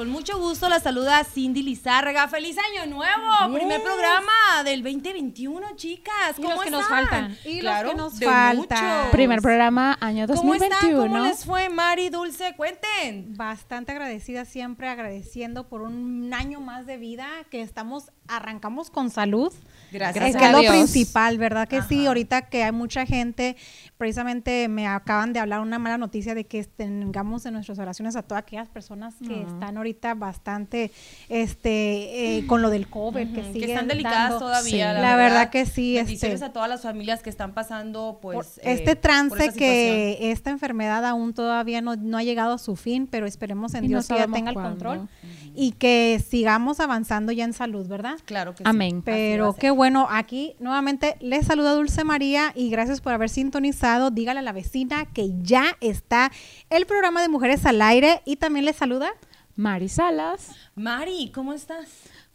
Con mucho gusto la saluda Cindy Lizárraga. ¡Feliz Año Nuevo! Primer programa del 2021, chicas. Y ¿Cómo los que nos faltan. Y los Claro, que nos faltan. muchos. Primer programa año ¿Cómo 2021. están? ¿Cómo les fue, Mari, Dulce? Cuenten. Bastante agradecida siempre, agradeciendo por un año más de vida que estamos, arrancamos con salud. Gracias Es que es lo principal, ¿verdad? Que sí, ahorita que hay mucha gente, precisamente me acaban de hablar una mala noticia de que tengamos en nuestras oraciones a todas aquellas personas que están ahorita bastante, este, eh, con lo del COVID, que que sigue están delicadas dando- todavía. Sí. La, La verdad que sí, Bendiciones este- a todas las familias que están pasando, por pues. este eh, trance por esa situación. que esta enfermedad aún todavía no, no ha llegado a su fin, pero esperemos en Y no Dios que ya tenga el control y que sigamos avanzando ya en salud, ¿verdad? Claro que sí. Amén. Pero qué bueno, aquí nuevamente les saluda Dulce María y gracias por haber sintonizado. Dígale a la vecina que ya está el programa de Mujeres al Aire y también les saluda. Mari Salas. Mari, ¿cómo estás?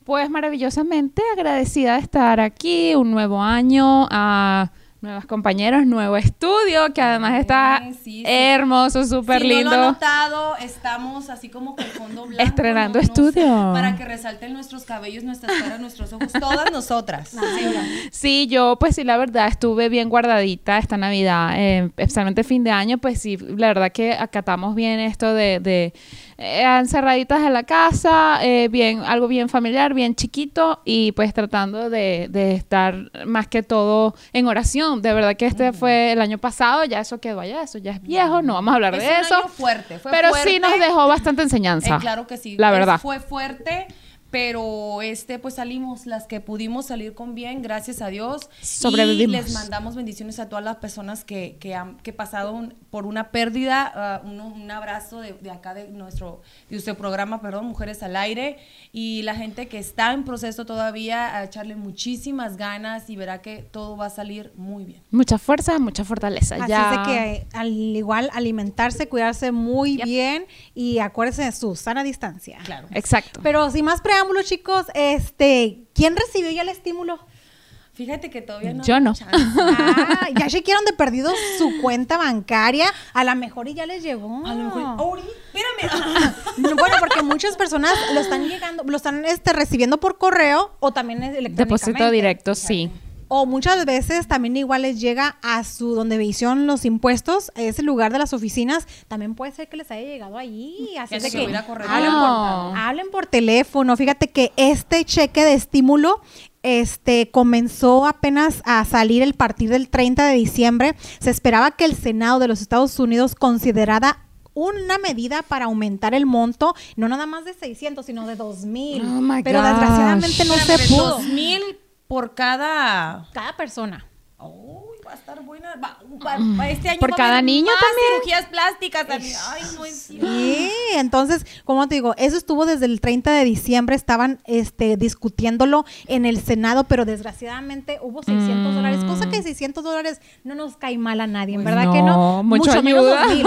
Pues maravillosamente agradecida de estar aquí, un nuevo año, a nuevas compañeros, nuevo estudio, que además está Sí, sí. hermoso, súper si lindo. no lo han notado, estamos así como con fondo blanco. Estrenando ¿no? No sé, estudio. para que resalten nuestros cabellos, nuestras caras, nuestros ojos, todas nosotras. Sí, yo pues sí, la verdad estuve bien guardadita esta Navidad, eh, especialmente fin de año, pues sí, la verdad que acatamos bien esto de, de eh, encerraditas en la casa, eh, bien, algo bien familiar, bien chiquito y pues tratando de, de estar más que todo en oración. De verdad que este fue el año pasado, ya eso quedó allá, eso ya es viejo, no vamos a hablar Es de un eso. año fuerte, fue pero fuerte. sí nos dejó bastante enseñanza. Eh, claro que sí. La verdad. fue fuerte, pero este, pues salimos las que pudimos salir con bien, gracias a Dios. Sobrevivimos. Y les mandamos bendiciones a todas las personas que, que han que pasaron por una pérdida. ah, un, un abrazo de, de acá de nuestro, de nuestro programa, perdón, Mujeres al Aire. Y la gente que está en proceso todavía, a echarle muchísimas ganas y verá que todo va a salir muy bien. Mucha fuerza, mucha fortaleza. Así ya. es de que al igual alimentarse, cuidarse muy Yep. bien y acuérdense de su sana distancia. Claro. Exacto. Pero sin más preámbulos, chicos, este, ¿quién recibió ya el estímulo? Fíjate que todavía no. Yo no. Ah, ya chequearon de perdido su cuenta bancaria. A lo mejor y ya les llegó. A lo mejor. Ori, espérame. No, Bueno, porque muchas personas lo están llegando, lo están este, recibiendo por correo o también electrónicamente. Depósito directo, sí. O muchas veces también igual les llega a su donde hicieron los impuestos, a ese lugar de las oficinas, también puede ser que les haya llegado allí. Así de que hablen, por, hablen por teléfono. Fíjate que este cheque de estímulo este comenzó apenas a salir el partir del 30 de diciembre. Se esperaba que el Senado de los Estados Unidos considerara una medida para aumentar el monto, no nada más de 600, sino de 2000. Oh Pero gosh. desgraciadamente no se pudo. Dos mil por cada. Cada persona. A estar buena. Va, va- va- este año Por va a cada haber niño más también. cirugías plásticas. también. Ay, no es cierto. Sí, entonces, como te digo, eso estuvo desde el 30 de diciembre, estaban este, discutiéndolo en el Senado, pero desgraciadamente hubo 600 Mm. dólares, cosa que 600 dólares no nos cae mal a nadie, Pues verdad que no. no, mucho menos ayuda. 2000,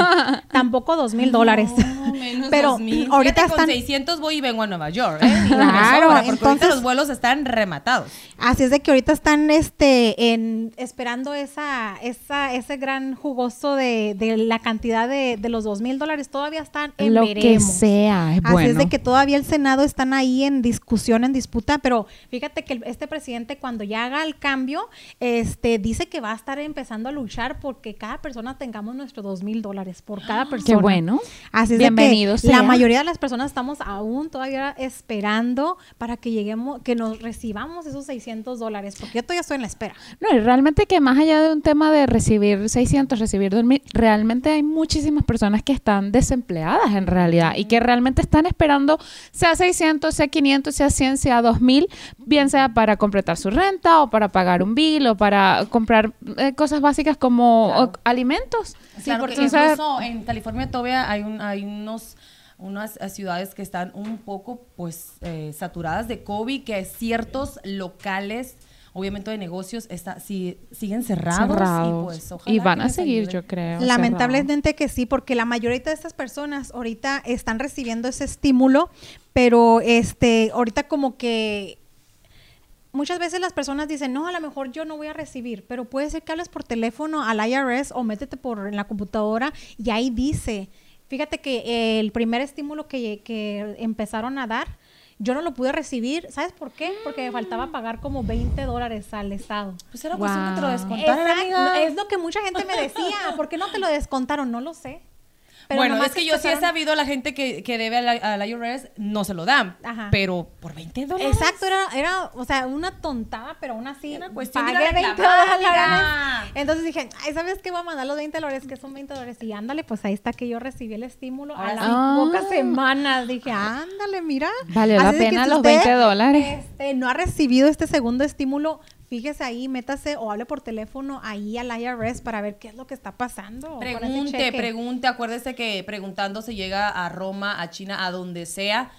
tampoco 2000 dólares. No, menos pero 2000. ahorita Fíjate, están, Con 600 voy y vengo a Nueva York. ¿eh? Claro, sobra, ahorita entonces- los vuelos están rematados. así es de que ahorita están este, en, esperando esa, esa, ese gran jugoso de, de la cantidad de, de los 2000 dólares, todavía están en Lo que sea, es Así bueno. es de que todavía el Senado están ahí en discusión, en disputa, pero fíjate que este presidente cuando ya haga el cambio, este dice que va a estar empezando a luchar porque cada persona tengamos nuestros dos mil dólares por cada persona. Qué bueno. Así es de que la mayoría de las personas estamos aún todavía esperando para que lleguemos, que nos recibamos esos 600 dólares, porque yo todavía estoy en la espera. No, y realmente que más allá de un tema de recibir 600, recibir 2000, realmente hay muchísimas personas que están desempleadas en realidad y que realmente están esperando sea 600, sea 500, sea 100, sea 2000, bien sea para completar su renta o para pagar un bill o para comprar eh, cosas básicas como Claro. o- alimentos. Claro que entonces- incluso en California todavía hay, un, hay unos unas eh, ciudades que están un poco pues eh, saturadas de COVID, que ciertos locales, obviamente de negocios, está, si, siguen cerrados, cerrados. y pues ojalá Y van a seguir, ayude. yo creo. Lamentablemente que sí, porque la mayoría de estas personas ahorita están recibiendo ese estímulo, pero este, ahorita como que muchas veces las personas dicen, no, a lo mejor yo no voy a recibir, pero puede ser que hables por teléfono al IRS o métete por en la computadora y ahí dice. Fíjate que el primer estímulo que, que empezaron a dar, yo no lo pude recibir. ¿Sabes por qué? Porque me faltaba pagar como 20 dólares al Estado. Pues era cuestión que te lo descontaran, Exacto, amiga. Es lo que mucha gente me decía. ¿Por qué no te lo descontaron? No lo sé. Pero bueno, es que yo sí he sabido a la gente que, que debe al, al IRS, no se lo dan. Ajá. Pero por 20 dólares. Exacto, era, era, o sea, una tontada, pero aún así Una cuestión de a pagué 20 reclamar, dólares. amiga. Entonces dije, ay, ¿sabes qué? Voy a mandar los 20 dólares, que son 20 dólares. Y ándale, pues ahí está que yo recibí el estímulo a las pocas Ah. semanas. Dije, ándale, mira. Valió la Así pena los usted, 20 dólares. este, no ha recibido este segundo estímulo, fíjese ahí, métase o hable por teléfono ahí al IRS para ver qué es lo que está pasando. Pregunte, pregunte. Acuérdese que preguntando se llega a Roma, a China, a donde sea.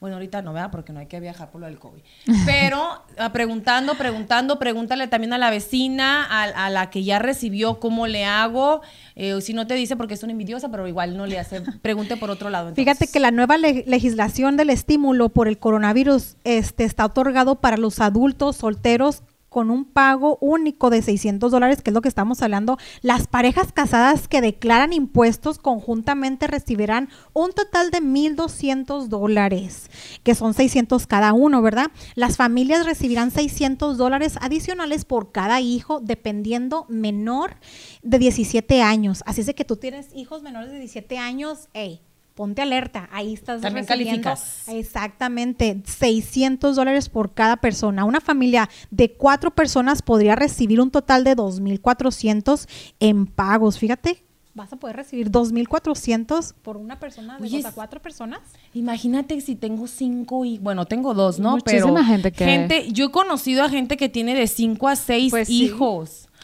Bueno, ahorita no, ¿verdad? Porque no hay que viajar por lo del COVID. Pero ah, preguntando, preguntando, pregúntale también a la vecina, a, a la que ya recibió, cómo le hago. Eh, si no te dice porque es una envidiosa, pero igual no le hace. Pregunte por otro lado. Fíjate que la nueva le- legislación del estímulo por el coronavirus este, está otorgado para los adultos solteros con un pago único de 600 dólares, que es lo que estamos hablando. Las parejas casadas que declaran impuestos conjuntamente recibirán un total de 1.200 dólares, que son 600 cada uno, ¿verdad? Las familias recibirán 600 dólares adicionales por cada hijo, dependiendo menor de 17 años. Así es de que tú tienes hijos menores de 17 años, hey, ponte alerta, ahí estás También recibiendo calificas. exactamente 600 dólares por cada persona. Una familia de cuatro personas podría recibir un total de 2.400 en pagos. Fíjate, vas a poder recibir 2.400 por una persona de es- cuatro personas. Imagínate si tengo cinco y bueno, tengo dos, ¿no? Muchísima Pero gente que- gente, yo he conocido a gente que tiene de cinco a seis Pues sí.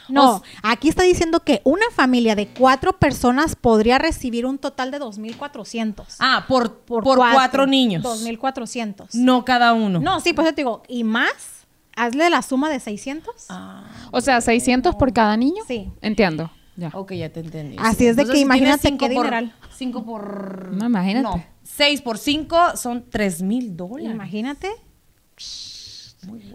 No, O aquí está diciendo que una familia de cuatro personas podría recibir un total de 2.400. ah, por, por, cuatro, niños. 2.400. No cada uno. No, sí, pues yo te digo, ¿y más? Hazle la suma de 600. Ah, O sea, 600 por cada niño. Sí. Entiendo. Ya. ok, ya te entendí. Así es de que si imagínate cinco qué por- dineral. Cinco por... No, imagínate. No, seis por cinco son tres mil dólares. Imagínate.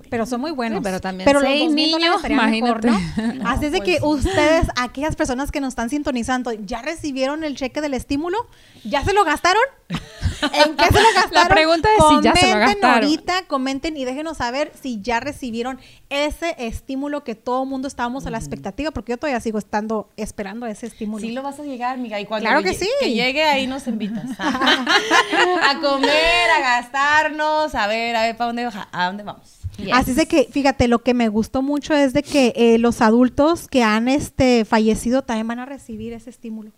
Pero son muy buenos. Sí, pero también los seis 2,000 dólares niños, estarían mejor, ¿no? imagínate. Así es de No, que pues sí. ustedes, aquellas personas que nos están sintonizando, ¿ya recibieron el cheque del estímulo? ¿Ya se lo gastaron? ¿En qué se lo gastaron? pregunta es si ya se lo Comenten gastaron. ahorita, comenten y déjenos saber si ya recibieron ese estímulo que todo el mundo estábamos a la expectativa, porque yo todavía sigo estando esperando ese estímulo. Sí lo vas a llegar, amiga. Y cuando Claro que sí. Que llegue ahí nos invitas. a comer, a gastarnos, a ver, a ver, ¿para dónde, a dónde vamos? Así es de que, fíjate, lo que me gustó mucho es de que eh, los adultos que han este fallecido también van a recibir ese estímulo.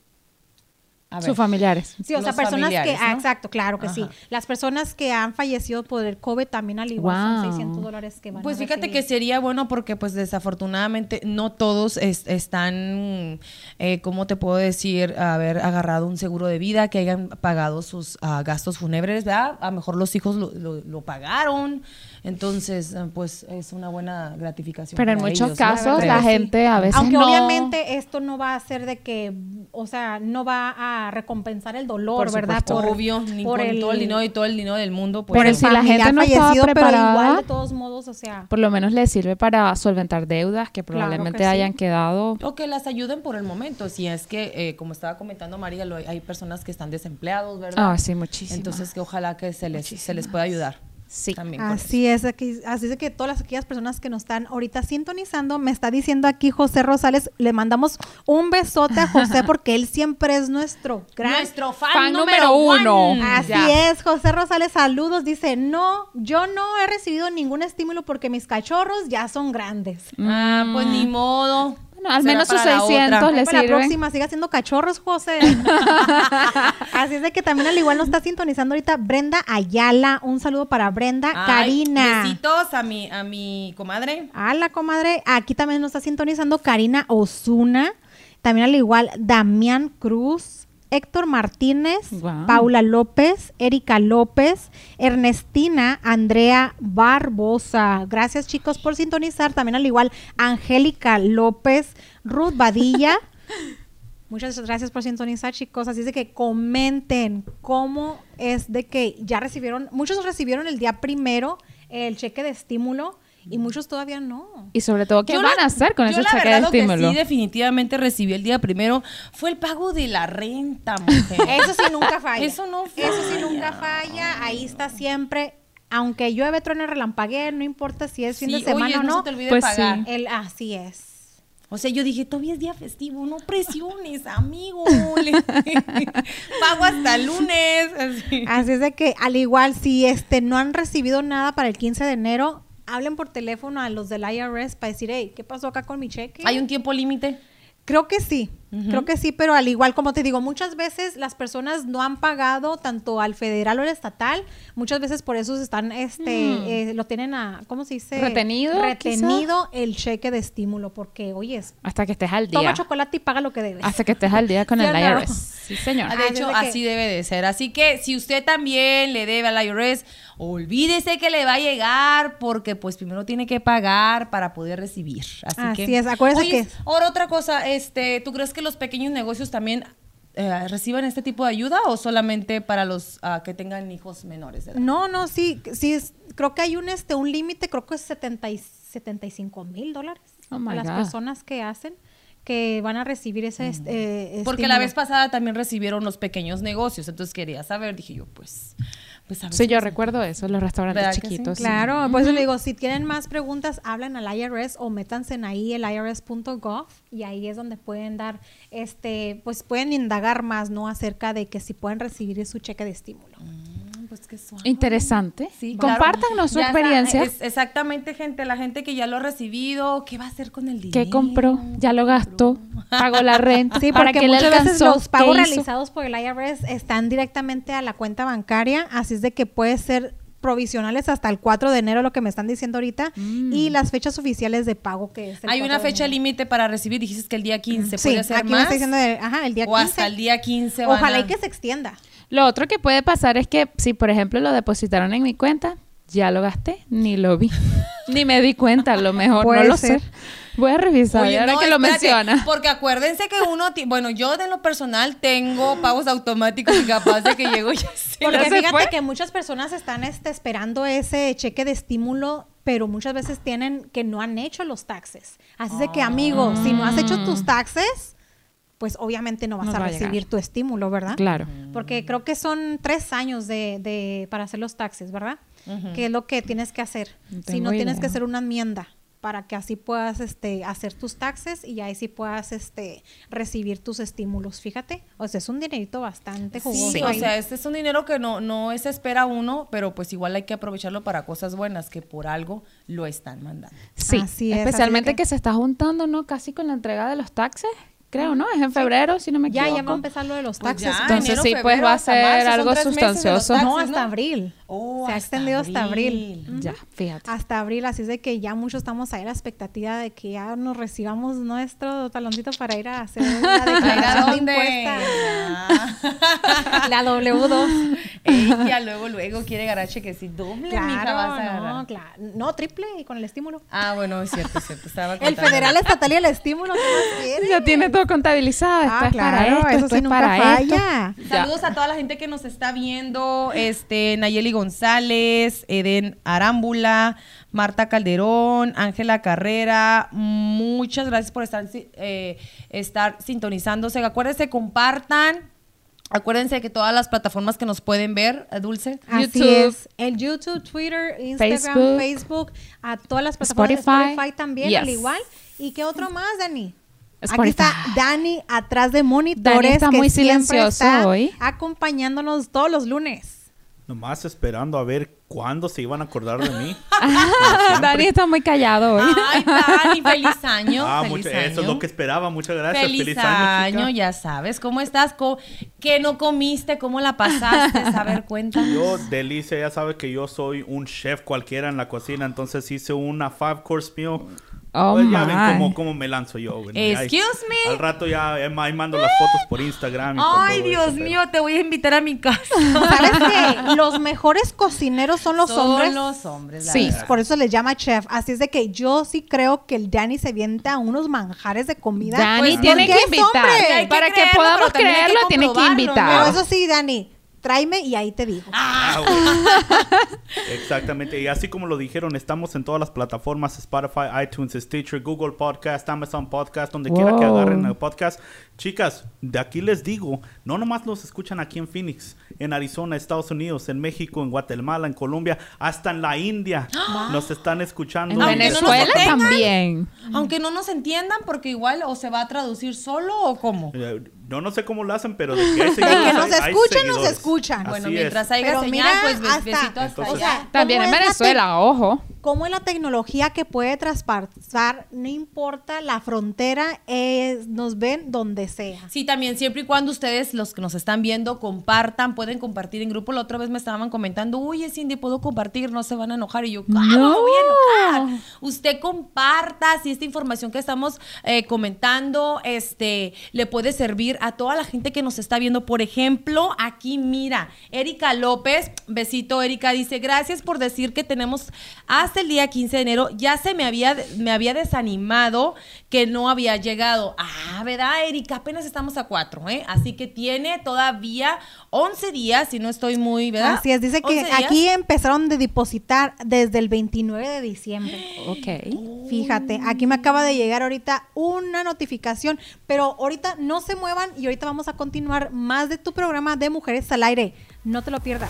A ver. Sus familiares. Sí, o sea, Los personas que, ah, ¿no? exacto, claro que sí. Ajá. Las personas que han fallecido por el COVID también al igual son Wow. 600 dólares que van Pues a fíjate recibir. que sería bueno porque pues desafortunadamente no todos es- están, eh, ¿cómo te puedo decir? Haber agarrado un seguro de vida, que hayan pagado sus ah, gastos fúnebres, ¿verdad? A lo mejor los hijos lo, lo- lo pagaron, entonces ah, pues es una buena gratificación. Pero en muchos ellos, casos la gente a veces Aunque no- obviamente esto no va a ser de que, o sea, no va a recompensar el dolor, Por ¿verdad? Obvio, ni con todo el dinero y todo el dinero del mundo. Pues, por el si la gente no estaba preparada, igual de todos modos, o sea, Por lo menos les sirve para solventar deudas que Claro probablemente sí. hayan quedado. O que las ayuden por el momento, si es que, eh, como estaba comentando María, lo- hay personas que están desempleados, ¿verdad? Ah, sí, muchísimo. Entonces, que ojalá que se les, se les pueda ayudar. Sí. También Así es, aquí, así es que todas aquellas personas que nos están ahorita sintonizando, me está diciendo aquí José Rosales, le mandamos un besote a José porque él siempre es nuestro gran Nuestro fan, fan número, número uno. uno. Así Ya. es, José Rosales, saludos. Dice, no, yo no he recibido ningún estímulo porque mis cachorros ya son grandes. Ah, pues ni modo. Bueno, al menos sus para la 600 otra. le Para la sirven. próxima, siga haciendo cachorros, José. Así es de que también al igual nos está sintonizando ahorita Brenda Ayala. Un saludo para Brenda. Ay, Karina. Besitos a mi, a mi comadre. Hola, comadre. Aquí también nos está sintonizando Karina Osuna. También al igual Damián Cruz, Héctor Martínez. Paula López, Erika López, Ernestina, Andrea Barbosa. Gracias chicos por sintonizar. También al igual Angélica López, Ruth Badilla. Muchas gracias por sintonizar, chicos. Así es de que comenten cómo es de que ya recibieron, muchos recibieron el día primero el cheque de estímulo y muchos todavía no. Y sobre todo, ¿qué Yo van la- a hacer con ese cheque de lo que estímulo? sí definitivamente recibí el día primero fue el pago de la renta, mujer. Eso sí nunca falla. Eso no Eso sí falla. nunca falla. Ahí está siempre. Aunque llueve, truene, relampaguee, no importa si es fin Sí, de semana oye, o no no. se te olvide Pues pagar. sí. El, así es. O sea, yo dije, todavía es día festivo, no presiones, amigo. Pago hasta el lunes. así. Así es de que, al igual, si este no han recibido nada para el 15 de enero, hablen por teléfono a los del IRS para decir, hey, ¿qué pasó acá con mi cheque? ¿Hay un tiempo límite? Creo que sí, creo que sí, pero al igual como te digo, muchas veces las personas no han pagado tanto al federal o al estatal, muchas veces por eso se están, este, eh, lo tienen a, ¿cómo se dice? ¿Retenido, Retenido el cheque de estímulo, porque, oyes, Hasta que estés al toma día. chocolate y paga lo que debes. Hasta que estés al día con ¿Sí el no? IRS. Sí, señor. Ah, De hecho, que- así debe de ser. Así que si usted también le debe al IRS, olvídese que le va a llegar porque pues primero tiene que pagar para poder recibir. Así, Así que, es, acuérdese Oye, que- Ahora otra cosa, este, ¿tú crees que los pequeños negocios también eh, reciban este tipo de ayuda o solamente para los ah, que tengan hijos menores? de edad? No, no, sí, sí, es- creo que hay un, este, un límite, creo que es 70 y 75 mil dólares Oh, a las God. personas que hacen, que van a recibir ese, este, eh, Porque la vez pasada también recibieron los pequeños negocios, entonces quería saber, dije yo, pues, pues a Sí, yo recuerdo eso, los restaurantes chiquitos. sí. Claro, por eso le digo, si tienen más preguntas, hablan al IRS o métanse en ahí el irs.gov y ahí es donde pueden dar, este, pues pueden indagar más, ¿no? Acerca de que si pueden recibir su cheque de estímulo. Mm, Pues qué suave. Interesante. Sí, claro. Compártanos su Ya está, experiencia. es- exactamente, gente. La gente que ya lo ha recibido, ¿qué va a hacer con el dinero? ¿Qué compró? ¿Ya lo gastó? ¿Pagó la renta? Sí, ¿Para porque muchas veces los pagos realizados por el IRS están directamente a la cuenta bancaria, así es de que puede ser provisionales hasta el 4 de enero, lo que me están diciendo ahorita, Mm. y las fechas oficiales de pago que es el Hay 4 una de fecha límite para recibir. Dijiste que el día 15 Sí, puede hacer aquí me más. está diciendo, de- ajá, el día o 15. hasta el día 15 van Ojalá a- y que se extienda. Lo otro que puede pasar es que si, por ejemplo, lo depositaron en mi cuenta, ya lo gasté, ni lo vi. ni me di cuenta, a lo mejor, Puede no lo ser. sé. Voy a revisar, Oye, ahora no, que lo espérate, menciona. Porque acuérdense que uno, ti- bueno, yo de lo personal tengo pagos automáticos y capaz de que llego ya. Porque fíjate fue. que muchas personas están este, esperando ese cheque de estímulo, pero muchas veces tienen que no han hecho los taxes. Así de que, amigo, si no has hecho tus taxes, pues obviamente no vas a va a recibir llegar. tu estímulo, ¿verdad? Claro. Porque creo que son tres años de, de- para hacer los taxes, ¿verdad? Que es lo que tienes que hacer. No si no, tienes que hacer una enmienda para que así puedas este, hacer tus taxes y ahí sí puedas este, recibir tus estímulos. Fíjate, o sea, es un dinerito bastante jugoso. Sí, o sea, este es un dinero que no, no se espera uno, pero pues igual hay que aprovecharlo para cosas buenas que por algo lo están mandando. Sí, Así es, especialmente así de que... se está juntando, ¿no? Casi con la entrega de los taxes, creo, ¿no? Es en febrero, si no me ya, equivoco. ya va a empezar lo de los Pues taxes. ya, Entonces enero, sí, pues febrero, va a ser algo sustancioso. taxes, no, hasta abril. Oh, Se ha hasta extendido hasta abril. Ya, fíjate. Hasta abril, así es de que ya muchos estamos ahí a la expectativa de que ya nos recibamos nuestro taloncito para ir a hacer la ¿A ir a declaración de. Ah. La W2. Ella luego, luego quiere ganar chequecito doble, mija, vas a Claro, no, claro. No, triple y con el estímulo. Ah, bueno, es cierto, es cierto. Estaba El federal, estatal y el estímulo, ¿qué más quieres? Ya tiene todo contabilizado. Esto Ah, es para claro, esto, eso esto sí es nunca para falla. esto. Ya. Saludos a toda la gente que nos está viendo, este, Nayeli González, Eden Arámbula, Marta Calderón, Ángela Carrera, muchas gracias por estar, eh, estar sintonizándose. Acuérdense, compartan. Acuérdense que todas las plataformas que nos pueden ver, eh, Dulce. Así YouTube. es. El YouTube, Twitter, Instagram, Facebook. Facebook, a todas las plataformas Spotify. de Spotify también, Yes. al igual. ¿Y qué otro más, Dani? Aquí Spotify. está Dani atrás de monitores. Dani está que muy siempre silencioso está hoy. Acompañándonos todos los lunes. Nomás esperando a ver cuándo se iban a acordar de mí. Dani está muy callado hoy. Ay, Dani, feliz año. ah, feliz mucho- año. eso es lo que esperaba. Muchas gracias. Feliz, año, año, chica. ya sabes. ¿Cómo estás? ¿Cómo- ¿Qué no comiste? ¿Cómo la pasaste? A ver, cuéntanos. Yo, Delicia, ya sabe que yo soy un chef cualquiera en la cocina, entonces hice una five course meal. Oh, Pues ya ven cómo, cómo me lanzo yo. güey. Ahí- Excuse me. Al rato ya ahí mando las fotos por Instagram. y Ay, Dios eso, pero- mío, te voy a invitar a mi casa. ¿Sabes qué? Los mejores cocineros son los Son hombres. los hombres, la Sí. verdad. Por eso les llama chef. Así es de que yo sí creo que el Dani se vienta unos manjares de comida. Dani Pues, tiene que invitar. Para que podamos creerlo, tiene que invitar. Pero ¿no? eso sí, Dani, tráeme y ahí te digo. Ah, Exactamente. Y así como lo dijeron, estamos en todas las plataformas: Spotify, iTunes, Stitcher, Google Podcast, Amazon Podcast, donde quiera que agarren el podcast. Chicas, de aquí les digo, no nomás nos escuchan aquí en Phoenix, en Arizona, Estados Unidos, en México, en Guatemala, en Colombia, hasta en la India nos están escuchando. En no Venezuela también. Aunque no nos entiendan, porque igual o se va a traducir solo o cómo. Eh, No, no sé cómo lo hacen, pero de que, hay De que nos hay- hay escuchan, nos escuchan. Bueno, Así es. mientras haya Pero señal, mira, pues hasta- besito hasta Entonces- O sea, allá. También ¿cómo en es la Venezuela, ojo. Cómo es la tecnología que puede traspasar, no importa la frontera, nos ven donde sea. Sí, también siempre y cuando ustedes, los que nos están viendo, compartan, pueden compartir en grupo. La otra vez me estaban comentando, oye, Cindy, ¿puedo compartir? No se van a enojar. Y yo, ¿cómo me voy a enojar? Usted comparta si esta información que estamos eh, comentando este, le puede servir a toda la gente que nos está viendo. Por ejemplo, aquí mira, Erika López, besito Erika, dice, gracias por decir que tenemos hasta el día 15 de enero. Ya se me había, me había desanimado que no había llegado. Ah, ¿verdad, Erika? Apenas estamos a cuatro, ¿eh? Así que tiene todavía 11 días, si no estoy muy, ¿verdad? Así es, dice que 11 días. aquí empezaron de depositar desde el 29 de diciembre. Ok. Fíjate, aquí me acaba de llegar ahorita una notificación, pero ahorita no se muevan y ahorita vamos a continuar más de tu programa de Mujeres al Aire. No te lo pierdas.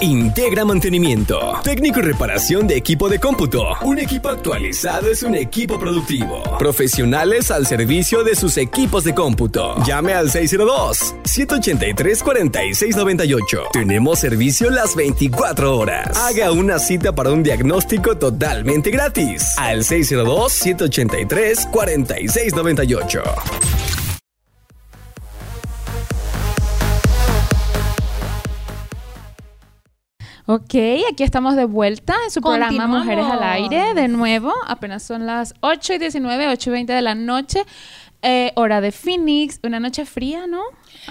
Integra Mantenimiento. Técnico y reparación de equipo de cómputo. Un equipo actualizado es un equipo productivo. Profesionales al servicio de sus equipos de cómputo. Llame al 602-183-4698. Tenemos servicio las 24 horas. Haga una cita para un diagnóstico totalmente gratis. Al 602-183-4698. Ok, aquí estamos de vuelta en su programa. Mujeres al Aire. De nuevo, apenas son las 8 y 19, 8 y 20 de la noche. Eh, hora de Phoenix. Una noche fría, ¿no?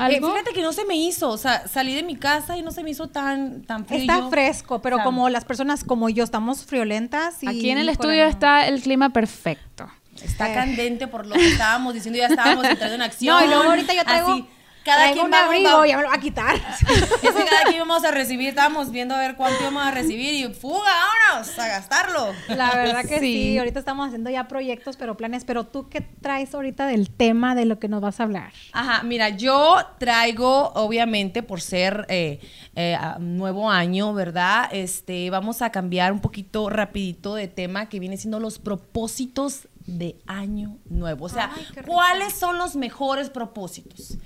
Eh, fíjate que no se me hizo, o sea, salí de mi casa y no se me hizo tan, tan frío. Está fresco, pero como las personas como yo estamos friolentas. Y, Aquí en el estudio no. está el clima perfecto. Está Eh. candente por lo que estábamos diciendo, ya estábamos entrando en acción. No, y luego ahorita yo traigo, Así, cada traigo quien un va- abrigo, va- ya me lo va a quitar. Es que cada quien vamos a recibir, estábamos viendo a ver cuánto íbamos a recibir y fuga, vámonos a gastarlo. La verdad que sí. Sí. ahorita estamos haciendo ya proyectos, pero planes. Pero tú, ¿qué traes ahorita del tema de lo que nos vas a hablar? Ajá, mira, yo traigo, obviamente, por ser eh, eh, nuevo año, ¿verdad? Este, vamos a cambiar un poquito rapidito de tema que viene siendo los propósitos de año nuevo. O sea, Ay. ¿cuáles son los mejores propósitos?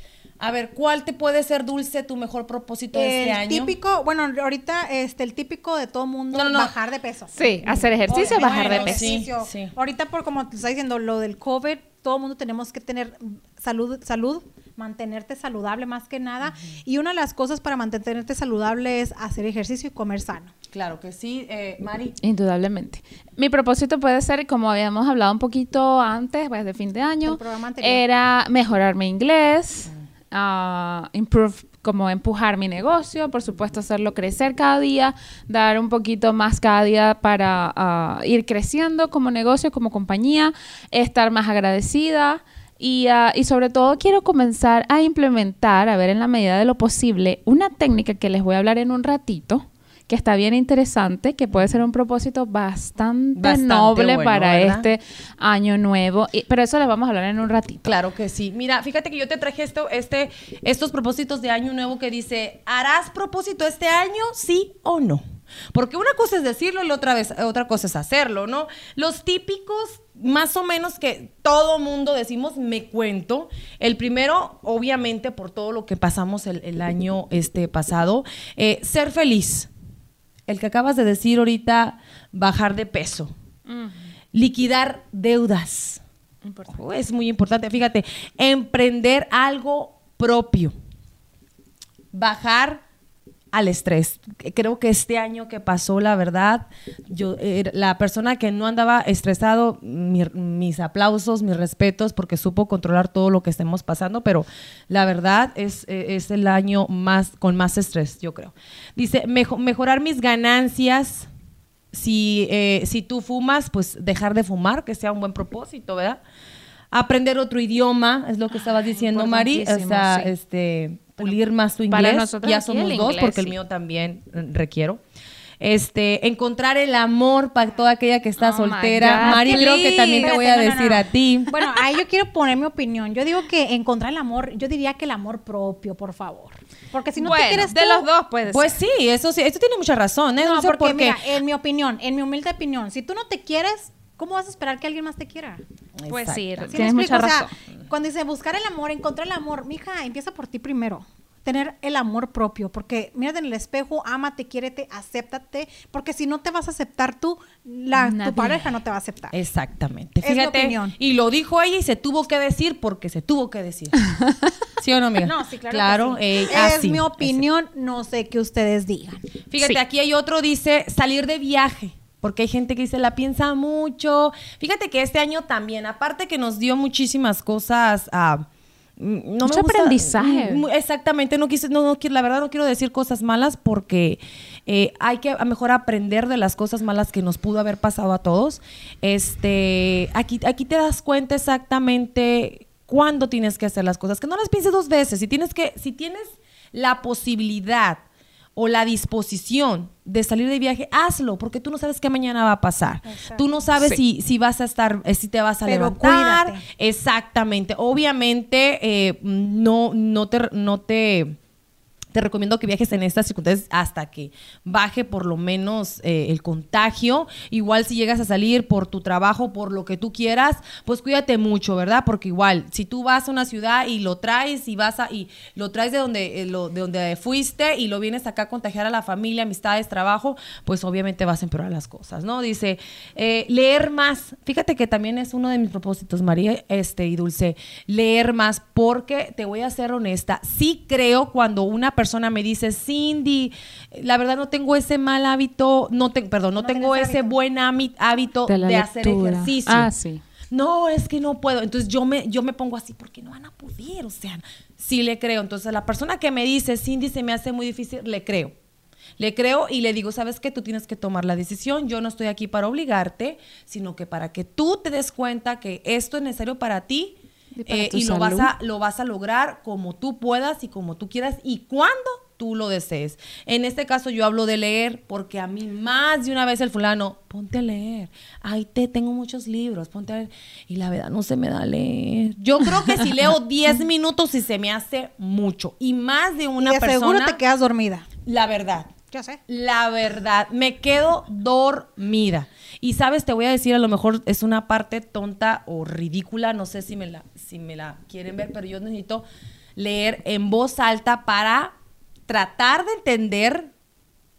A ver, ¿cuál te puede ser dulce tu mejor propósito de este el año? típico, bueno, ahorita este el típico de todo mundo, No, no, no. bajar de peso. Sí, hacer ejercicio, Bueno, bajar de peso. sí. Ejercicio. sí. Ahorita por como te está diciendo lo del COVID, todo el mundo tenemos que tener salud, salud, mantenerte saludable más que nada. Y una de las cosas para mantenerte saludable es hacer ejercicio y comer sano. Claro que sí, eh, Mari. Indudablemente. Mi propósito puede ser, como habíamos hablado un poquito antes, pues de fin de año, El programa anterior. era mejorar mi inglés, ah, improve, como empujar mi negocio, por supuesto hacerlo crecer cada día, dar un poquito más cada día para ah, ir creciendo como negocio, como compañía, estar más agradecida. Y, ah, y sobre todo quiero comenzar a implementar, a ver en la medida de lo posible, una técnica que les voy a hablar en un ratito, que está bien interesante, que puede ser un propósito bastante, Bastante noble bueno, para ¿verdad? este año nuevo. Y- pero eso les vamos a hablar en un ratito. Claro que sí. Mira, fíjate que yo te traje esto, este, estos propósitos de año nuevo que dice, ¿harás propósito este año, sí o no? Porque una cosa es decirlo y otra, vez, otra cosa es hacerlo, ¿no? Los típicos, más o menos que todo mundo decimos, me cuento. El primero, obviamente, por todo lo que pasamos el, el año este, pasado, eh, ser feliz. El que acabas de decir ahorita, bajar de peso. Liquidar deudas. Oh, es muy importante. Fíjate, emprender algo propio. Bajar al estrés. Creo que este año que pasó, la verdad, yo era la persona que no andaba estresado, mi- mis aplausos, mis respetos, porque supo controlar todo lo que estemos pasando, pero la verdad es, eh, es el año más con más estrés, yo creo. Dice, "Mejo- mejorar mis ganancias. Si, eh, si tú fumas, pues dejar de fumar, que sea un buen propósito, ¿verdad? Aprender otro idioma, es lo que estabas diciendo, Mari. O sea, sí. este, pulir más tu para inglés. nosotros ya somos dos, inglés, porque el mío también eh, requiero. Este, encontrar el amor para toda aquella que está Oh soltera. Mari, creo que también te voy a no, decir no. a ti. Bueno, ahí yo quiero poner mi opinión. Yo digo que encontrar el amor, yo diría que el amor propio, por favor. Porque si no bueno, te quieres de tú- los dos puede Pues sí, eso sí, esto tiene mucha razón, ¿eh? No, Dulce? porque, mira, en mi opinión, en mi humilde opinión, si tú no te quieres, ¿cómo vas a esperar que alguien más te quiera? Pues sí, Exacto. ¿Sí me tienes mucha explico? O sea, razón. cuando dice buscar el amor, encontrar el amor, mija, empieza por ti primero. Tener el amor propio, porque mírate en el espejo, ámate, quiérete, acéptate, porque si no te vas a aceptar tú, la, Nadie. tu pareja no te va a aceptar. Exactamente. Es Fíjate, opinión. y lo dijo ella y se tuvo que decir porque se tuvo que decir. ¿Sí o no, amiga? No, sí, claro. Claro, que sí. eh, es mi opinión, no sé qué ustedes digan. Fíjate, aquí hay otro, dice salir de viaje. Porque hay gente que dice, la piensa mucho. Fíjate que este año también, aparte que nos dio muchísimas cosas. ah, mm, no me Mucho gusta- aprendizaje. Exactamente, no quise, no, no la verdad no quiero decir cosas malas porque eh, hay que a mejor aprender de las cosas malas que nos pudo haber pasado a todos. Este, aquí, aquí te das cuenta exactamente cuándo tienes que hacer las cosas, que no las pienses dos veces. Si tienes que, si tienes la posibilidad o la disposición de salir de viaje, hazlo, porque tú no sabes qué mañana va a pasar. Tú no sabes Sí. si, si vas a estar, eh, si te vas a Pero levantar. cuídate. Exactamente. Obviamente, eh, no, no te, no te, te recomiendo que viajes en estas circunstancias hasta que baje por lo menos eh, el contagio. Igual si llegas a salir por tu trabajo, por lo que tú quieras, pues cuídate mucho, ¿verdad? Porque igual, si tú vas a una ciudad y lo traes y vas a, y lo traes de donde, eh, lo- de donde fuiste y lo vienes acá a contagiar a la familia, amistades, trabajo, pues obviamente vas a empeorar las cosas, ¿no? Dice, eh, leer más. Fíjate que también es uno de mis propósitos, María este, y Dulce, leer más, porque te voy a ser honesta, sí creo cuando una persona me dice, Cindy, la verdad no tengo ese mal hábito, no te, perdón, no, No tengo ese hábito. buen hábito De hacer ejercicio. Ah, sí. No, es que no puedo. Entonces yo me, yo me pongo así porque no van a poder. O sea, sí le creo. Entonces la persona que me dice, Cindy, se me hace muy difícil, le creo. Le creo y le digo, ¿sabes qué? Tú tienes que tomar la decisión. Yo no estoy aquí para obligarte, sino que para que tú te des cuenta que esto es necesario para ti Y eh, y lo vas, a, lo vas a lograr como tú puedas y como tú quieras y cuando tú lo desees. En este caso yo hablo de leer porque a mí más de una vez el fulano, ponte a leer. Ay, te tengo muchos libros, ponte a leer. Y la verdad no se me da a leer. Yo creo que si leo 10 minutos y se me hace mucho. Y más de una y de seguro persona, te quedas dormida. la verdad. Ya sé. La verdad, me quedo dormida. Y sabes, te voy a decir, a lo mejor es una parte tonta o ridícula, no sé si me la, si me la quieren ver, pero yo necesito leer en voz alta para tratar de entender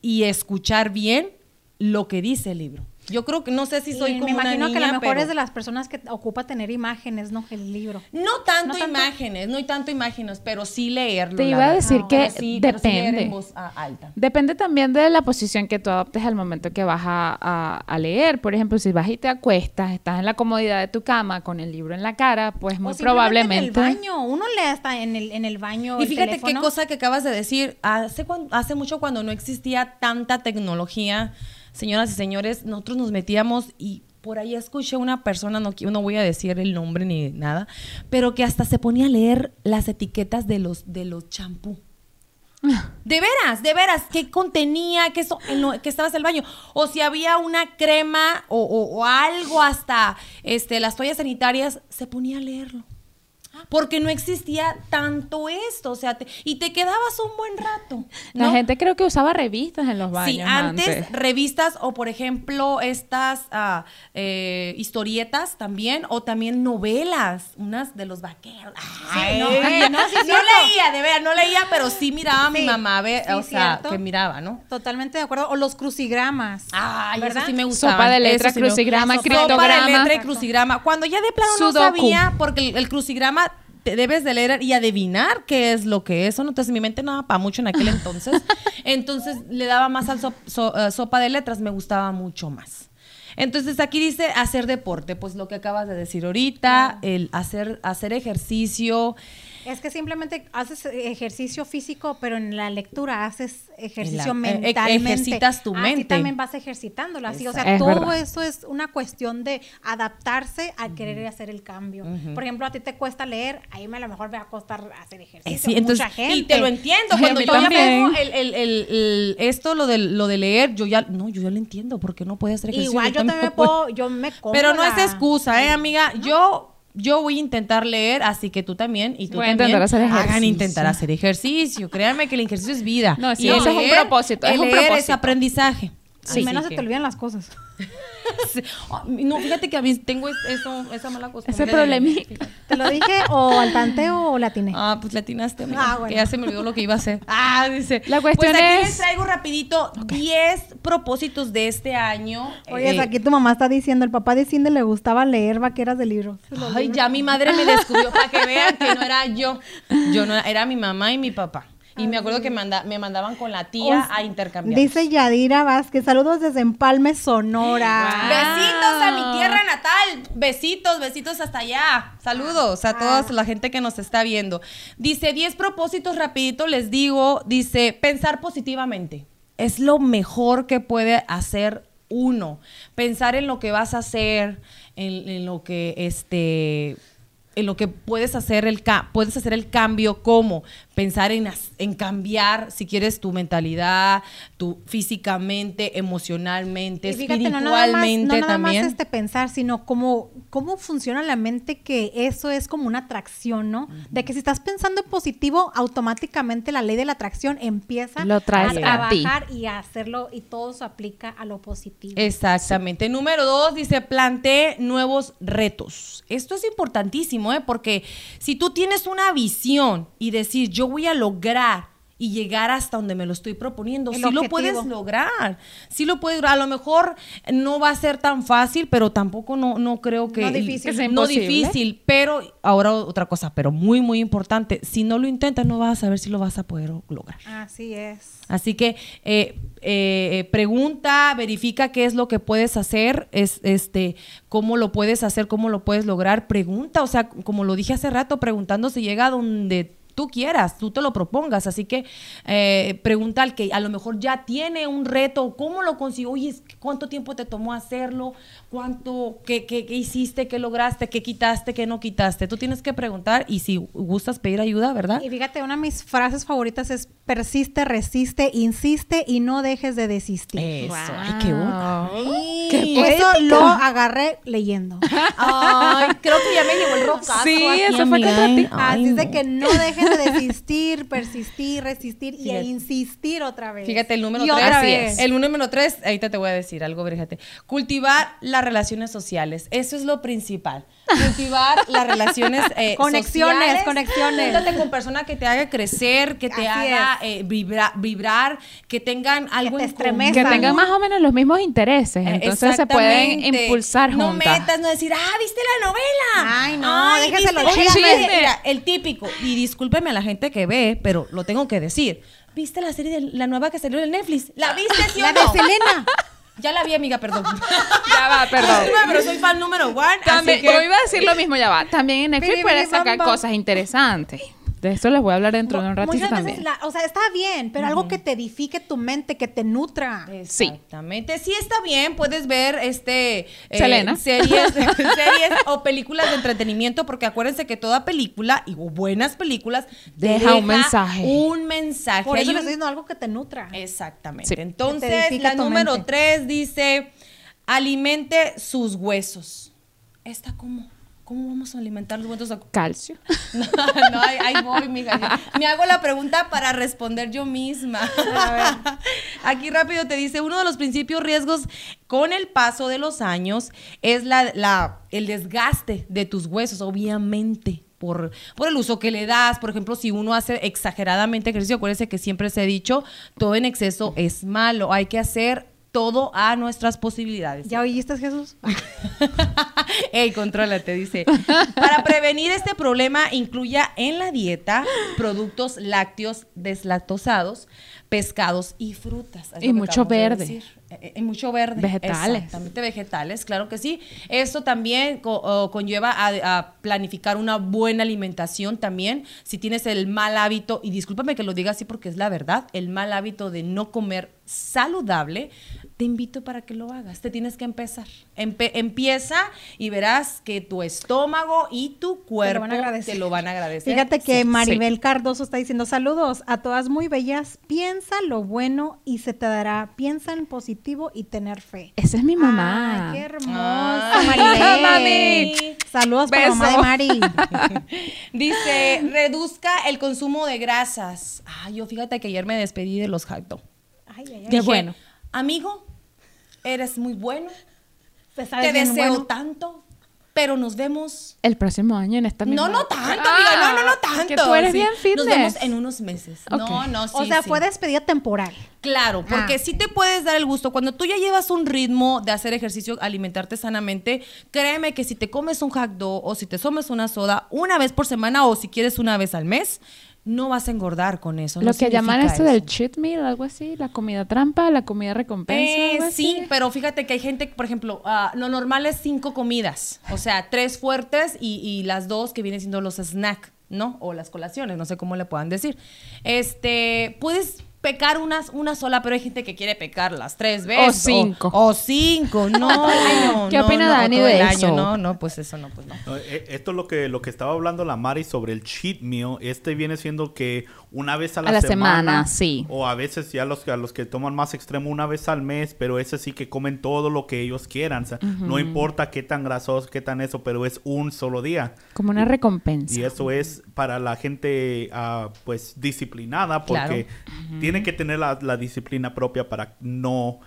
y escuchar bien lo que dice el libro. Yo creo que no sé si soy Y como me imagino una que a lo niña, mejor pero- es de las personas que ocupa tener imágenes, ¿no? El libro. No tanto, No tanto. imágenes, no hay tanto imágenes, pero sí leerlo. Te iba a decir que Pero sí- pero sí leer en depende. voz, ah, alta. Depende también de la posición que tú adoptes al momento que vas a, a- a leer. Por ejemplo, si vas y te acuestas, estás en la comodidad de tu cama con el libro en la cara, pues muy O probablemente... En el baño. Uno lee hasta en el, en el baño. Y el fíjate qué cosa que acabas de decir. Hace, hace mucho cuando no existía tanta tecnología, señoras y señores, nosotros nos metíamos y por ahí escuché una persona, no, no voy a decir el nombre ni nada, pero que hasta se ponía a leer las etiquetas de los de los champú. De veras, de veras, qué contenía, qué, que estabas en el baño. O si había una crema o, o- o algo hasta este, las toallas sanitarias, se ponía a leerlo. Porque no existía tanto esto, o sea, te- y te quedabas un buen rato. La gente creo que usaba revistas en los baños Sí, antes, revistas o por ejemplo estas ah, eh, historietas también o también novelas, unas de los vaqueros. Ay, no, no, ay, no, sí, no cierto. leía, de verdad, no leía, pero sí miraba a mi mamá, ve, sí, o sea, cierto. que miraba, ¿no? Totalmente de acuerdo. O los crucigramas. Ay, ¿verdad? eso sí me gustaba. Sopa de letra, crucigrama, Sopa de criptograma. letra y crucigrama. Cuando ya de plano no sabía, porque el, el crucigrama te debes de leer y adivinar qué es lo que es. ¿no? Entonces mi mente no daba para mucho en aquel entonces. Entonces le daba más al so- eh, sopa de letras, me gustaba mucho más. Entonces aquí dice hacer deporte, pues lo que acabas de decir ahorita, el hacer, hacer ejercicio. Es que simplemente haces ejercicio físico, pero en la lectura haces ejercicio la- eh, mentalmente. ejercitas tu Así mente. también vas ejercitándolo. Así, o sea. Es todo verdad. eso es una cuestión de adaptarse a querer hacer el cambio. Por ejemplo, a ti te cuesta leer, a mí me a lo mejor me va a costar hacer ejercicio. Eh, sí, entonces, Mucha gente. y te lo entiendo. Sí, Cuando yo ya veo el, el- el- el- esto, lo de, lo de leer, yo ya, no, yo ya lo entiendo, porque no puede hacer ejercicio. Igual yo también puedo, yo me como Pero no es excusa, ¿eh, amiga? Yo, yo voy a intentar leer, así que tú también y tú Voy a también intentar hacer hagan ejercicio. intentar hacer ejercicio. Créanme que el ejercicio es vida. No, sí, Y ese es un propósito, es el un leer es propósito. Aprendizaje. Al menos se te olvidan las cosas. Sí. No, fíjate que a mí tengo es- eso, esa mala costumbre. Ese problemita. ¿Te lo dije o al tanteo o la atiné? Ah, pues le atinaste, amiga, Ah, bueno. que ya se me olvidó lo que iba a hacer. Ah, dice. La cuestión pues aquí es- les traigo rapidito 10 propósitos de este año. Oye, Eh, aquí tu mamá está diciendo, el papá de Cindy le gustaba leer vaqueras de libros. Ay, ya mi madre me descubrió para que vean que no era yo. Yo no era, era mi mamá y mi papá. Y me acuerdo que manda- me mandaban con la tía a intercambiar. Dice Yadira Vázquez, saludos desde Empalme, Sonora. Besitos a mi tierra natal. Besitos, besitos hasta allá. Saludos a toda la gente que nos está viendo. Dice 10 propósitos rapidito, les digo. Dice pensar positivamente. Es lo mejor que puede hacer uno. Pensar en lo que vas a hacer, en, en lo que este en lo que puedes hacer el ca- puedes hacer el cambio como pensar en, en cambiar si quieres tu mentalidad tu físicamente emocionalmente Y fíjate, no nada más, espiritualmente no nada más también este pensar, sino cómo, cómo funciona la mente, que eso es como una atracción, ¿no? De que si estás pensando en positivo, automáticamente la ley de la atracción empieza Lo traes a a ti. trabajar y a hacerlo, y todo se aplica a lo positivo. Exactamente. Número dos, dice, plantee nuevos retos. Esto es importantísimo, ¿eh? Porque si tú tienes una visión y decir, yo voy a lograr y llegar hasta donde me lo estoy proponiendo, El sí lo puedes lograr. Sí lo puedes A lo mejor no va a ser tan fácil, pero tampoco no, no creo que... No difícil. Que sea no difícil, pero ahora otra cosa, pero muy, muy importante. Si no lo intentas, no vas a saber si lo vas a poder lograr. Así es. Así que eh, eh, pregunta, verifica qué es lo que puedes hacer, es este, cómo lo puedes hacer, cómo lo puedes lograr. Pregunta, o sea, como lo dije hace rato, preguntando si llega a donde tú quieras, tú te lo propongas. Así que eh, pregunta al que a lo mejor ya tiene un reto, ¿cómo lo consiguió? Oye, ¿cuánto tiempo te tomó hacerlo? ¿Cuánto, qué, qué- qué hiciste, qué lograste, qué quitaste, qué no quitaste? Tú tienes que preguntar y si gustas pedir ayuda, ¿verdad? Y fíjate, una de mis frases favoritas es persiste, resiste, insiste y no dejes de desistir. Eso, Wow. ay, qué bueno. Eso lo agarré leyendo. Ay, creo que ya me llegó el rocazo. Sí, aquí, eso fue contra ti. Así es de no. que no dejes de desistir, persistir, resistir y Fíjate. insistir otra vez. Fíjate, el número Y tres. otra vez. El número tres, ahorita te voy a decir algo, fíjate. Cultivar las relaciones sociales. Eso es lo principal. Cultivar las relaciones eh, Conexiones, sociales. conexiones. Júntate con personas que te haga crecer, que te Así haga eh, vibra- vibrar, que tengan algo te en. Que tengan más o menos los mismos intereses. Eh, Entonces se pueden impulsar No juntas. metas, no decir, ah, ¿viste la novela? Ay, no, déjese los ¿viste la- chismes. Mira, el típico, y discúlpeme a la gente que ve, pero lo tengo que decir. ¿Viste la serie de la nueva que salió en Netflix? ¿La viste, sí o La de no? Selena. Ya la vi, amiga, perdón. Ya va, perdón. Pero soy fan número one, También, así que... yo iba a decir lo mismo, ya va. También en Netflix puedes piri, bam, sacar bam. cosas interesantes. De eso les voy a hablar dentro de un ratito Muchas también. veces, la- o sea, está bien, pero algo que te edifique tu mente, que te nutra. Sí. Exactamente. Sí está bien, puedes ver este eh, Selena. series, series o películas de entretenimiento, porque acuérdense que toda película y buenas películas Deja un mensaje. Un mensaje. Por eso un- les estoy diciendo algo que te nutra. Exactamente. Sí. Entonces, la número mente. tres dice, alimente sus huesos. ¿Esta cómo? ¿Cómo vamos a alimentar los huesos? Calcio. No, no, ahí, ahí voy, mija. Me hago la pregunta para responder yo misma. Aquí rápido te dice, uno de los principios riesgos con el paso de los años es la, la- el desgaste de tus huesos, obviamente. Por, por el uso que le das, por ejemplo, si uno hace exageradamente ejercicio, acuérdense que siempre se ha dicho, todo en exceso es malo, hay que hacer todo a nuestras posibilidades. ¿Ya oíste, Jesús? Ey, contrólate, dice. Para prevenir este problema, incluya en la dieta productos lácteos deslactosados, pescados y frutas. Y mucho de verde. Eh, eh, mucho verde. Vegetales. Exactamente, vegetales, claro que sí. Esto también co- conlleva a, a planificar una buena alimentación también. Si tienes el mal hábito, y discúlpame que lo diga así porque es la verdad, el mal hábito de no comer saludable, te invito para que lo hagas. Te tienes que empezar. Empe- empieza y verás que tu estómago y tu cuerpo van a agradecer. te lo van a agradecer. Fíjate que Sí. Maribel Cardoso está diciendo saludos a todas muy bellas. Piensa lo bueno y se te dará. Piensa en positivo y tener fe. Esa es mi mamá. Ay, qué hermosa, Ay, Maribel. mami. Saludos para mamá de Mari. Dice, reduzca el consumo de grasas. Ay, yo fíjate que ayer me despedí de los hot. Ay, ay, ay. Qué Dije, bueno. Amigo, eres muy bueno. Te sabes Te bien deseo bueno. tanto, pero nos vemos. El próximo año en esta misma No, no tanto, amiga, no, no, no Ah, tanto. Que tú eres sí. bien fitness. Nos vemos en unos meses. No, no, sí. o sea, sí. fue despedida temporal. Claro, porque Ah. sí te puedes dar el gusto. Cuando tú ya llevas un ritmo de hacer ejercicio, alimentarte sanamente, créeme que si te comes un dog o si te tomes una soda una vez por semana o si quieres una vez al mes, no vas a engordar con eso. Lo no que llaman esto del cheat meal, algo así, la comida trampa, la comida recompensa. Eh, algo sí, así. pero fíjate que hay gente, por ejemplo, ah, lo normal es cinco comidas, o sea, tres fuertes y, y las dos que vienen siendo los snacks, ¿no? O las colaciones, no sé cómo le puedan decir. Este, puedes pecar unas, una sola, pero hay gente que quiere pecar las tres veces. cinco. O, cinco, no. no, ¿Qué no, opina no, o Dani de eso? año, no, no, pues eso no, pues no. No, eh, Esto es lo que, lo que estaba hablando la Mari sobre el cheat meal. Este viene siendo que una vez a la, A la semana, sí. O a veces ya los, a los que toman más extremo una vez al mes, pero ese sí que comen todo lo que ellos quieran. O sea, No importa qué tan grasoso, qué tan eso, pero es un solo día. Como una recompensa. Y eso es para la gente ah, pues disciplinada porque tiene que tener la, la disciplina propia para no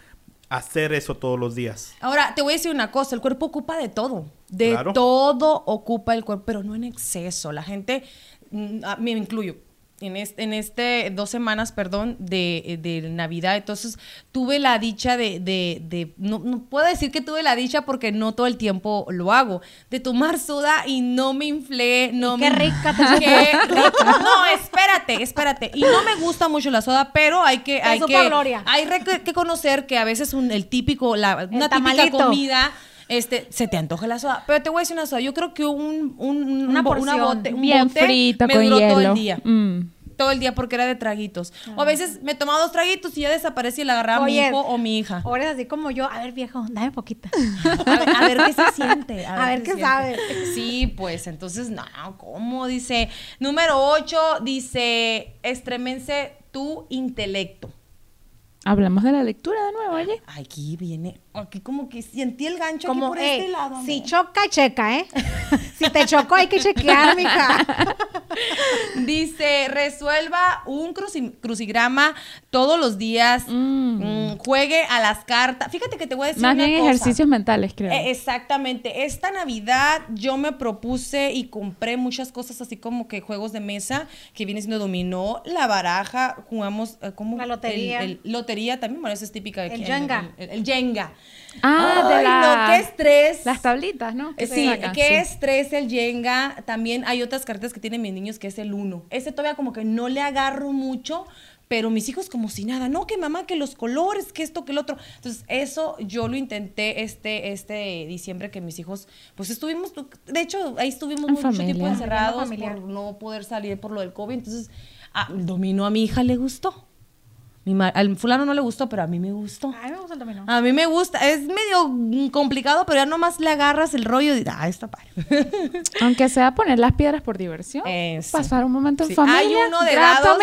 hacer eso todos los días. Ahora, te voy a decir una cosa, el cuerpo ocupa de todo, de Claro. todo ocupa el cuerpo, pero no en exceso. La gente, mm, ah, me incluyo, en este, en este dos semanas, perdón, de, de Navidad, entonces tuve la dicha de, de, de- no, no puedo decir que tuve la dicha porque no todo el tiempo lo hago, de tomar soda y no me inflé, no qué me- rica Qué rica. No, espérate, espérate. Y no me gusta mucho la soda, pero hay que, hay que, gloria. hay que conocer que a veces un- el típico, la, una típica tamalito. comida, este, se te antoja la soda. Pero te voy a decir una soda. Yo creo que un, un, Una porción. bote, un Bien bote frito me con duró hielo. todo el día. Mm. Todo el día porque era de traguitos. O a veces me tomaba dos traguitos y ya desaparecía y la agarraba Oye, mi hijo o mi hija. Ahora es así como yo. A ver, viejo, dame poquita. A ver, a ver qué se siente. A ver qué sabe. Sí, pues entonces, no, ¿cómo? Dice, número 8, dice, estremense tu intelecto. Hablamos de la lectura de nuevo, oye. Aquí viene, aquí como que sentí el gancho Como, aquí por ey, este lado. si choca, checa, ¿eh? si te chocó, hay que chequear, mija. Dice, resuelva un cruci- crucigrama todos los días. Mm, juegue a las cartas. Fíjate que te voy a decir Más una bien cosa. ejercicios mentales, creo. Eh, exactamente. Esta Navidad yo me propuse y compré muchas cosas así como que juegos de mesa que viene siendo dominó, la baraja, jugamos eh, como La lotería. El, el- lotería también, bueno, esa es típica de El aquí, Jenga. El, el Jenga. Ah, de la- no, qué estrés. Las tablitas, ¿no? Que Sí, qué sí. estrés el Jenga. También hay otras cartas que tienen mis niños que es el 1. Ese todavía como que no le agarro mucho, pero mis hijos como si nada. No, que mamá, que los colores, que esto, que el otro. Entonces, eso yo lo intenté este, este diciembre que mis hijos, pues estuvimos, de hecho, ahí estuvimos En mucho familia. tiempo encerrados por no poder salir por lo del COVID. Entonces, ah, dominó a mi hija le gustó. Mi ma- al fulano no le gustó, pero a mí me gustó. Ay, me gusta el dominó. A mí me gusta. Es medio complicado, pero ya nomás le agarras el rollo y ah, está padre. Aunque sea poner las piedras por diversión. Eso. Pasar un momento en Sí, familia. Hay uno de dados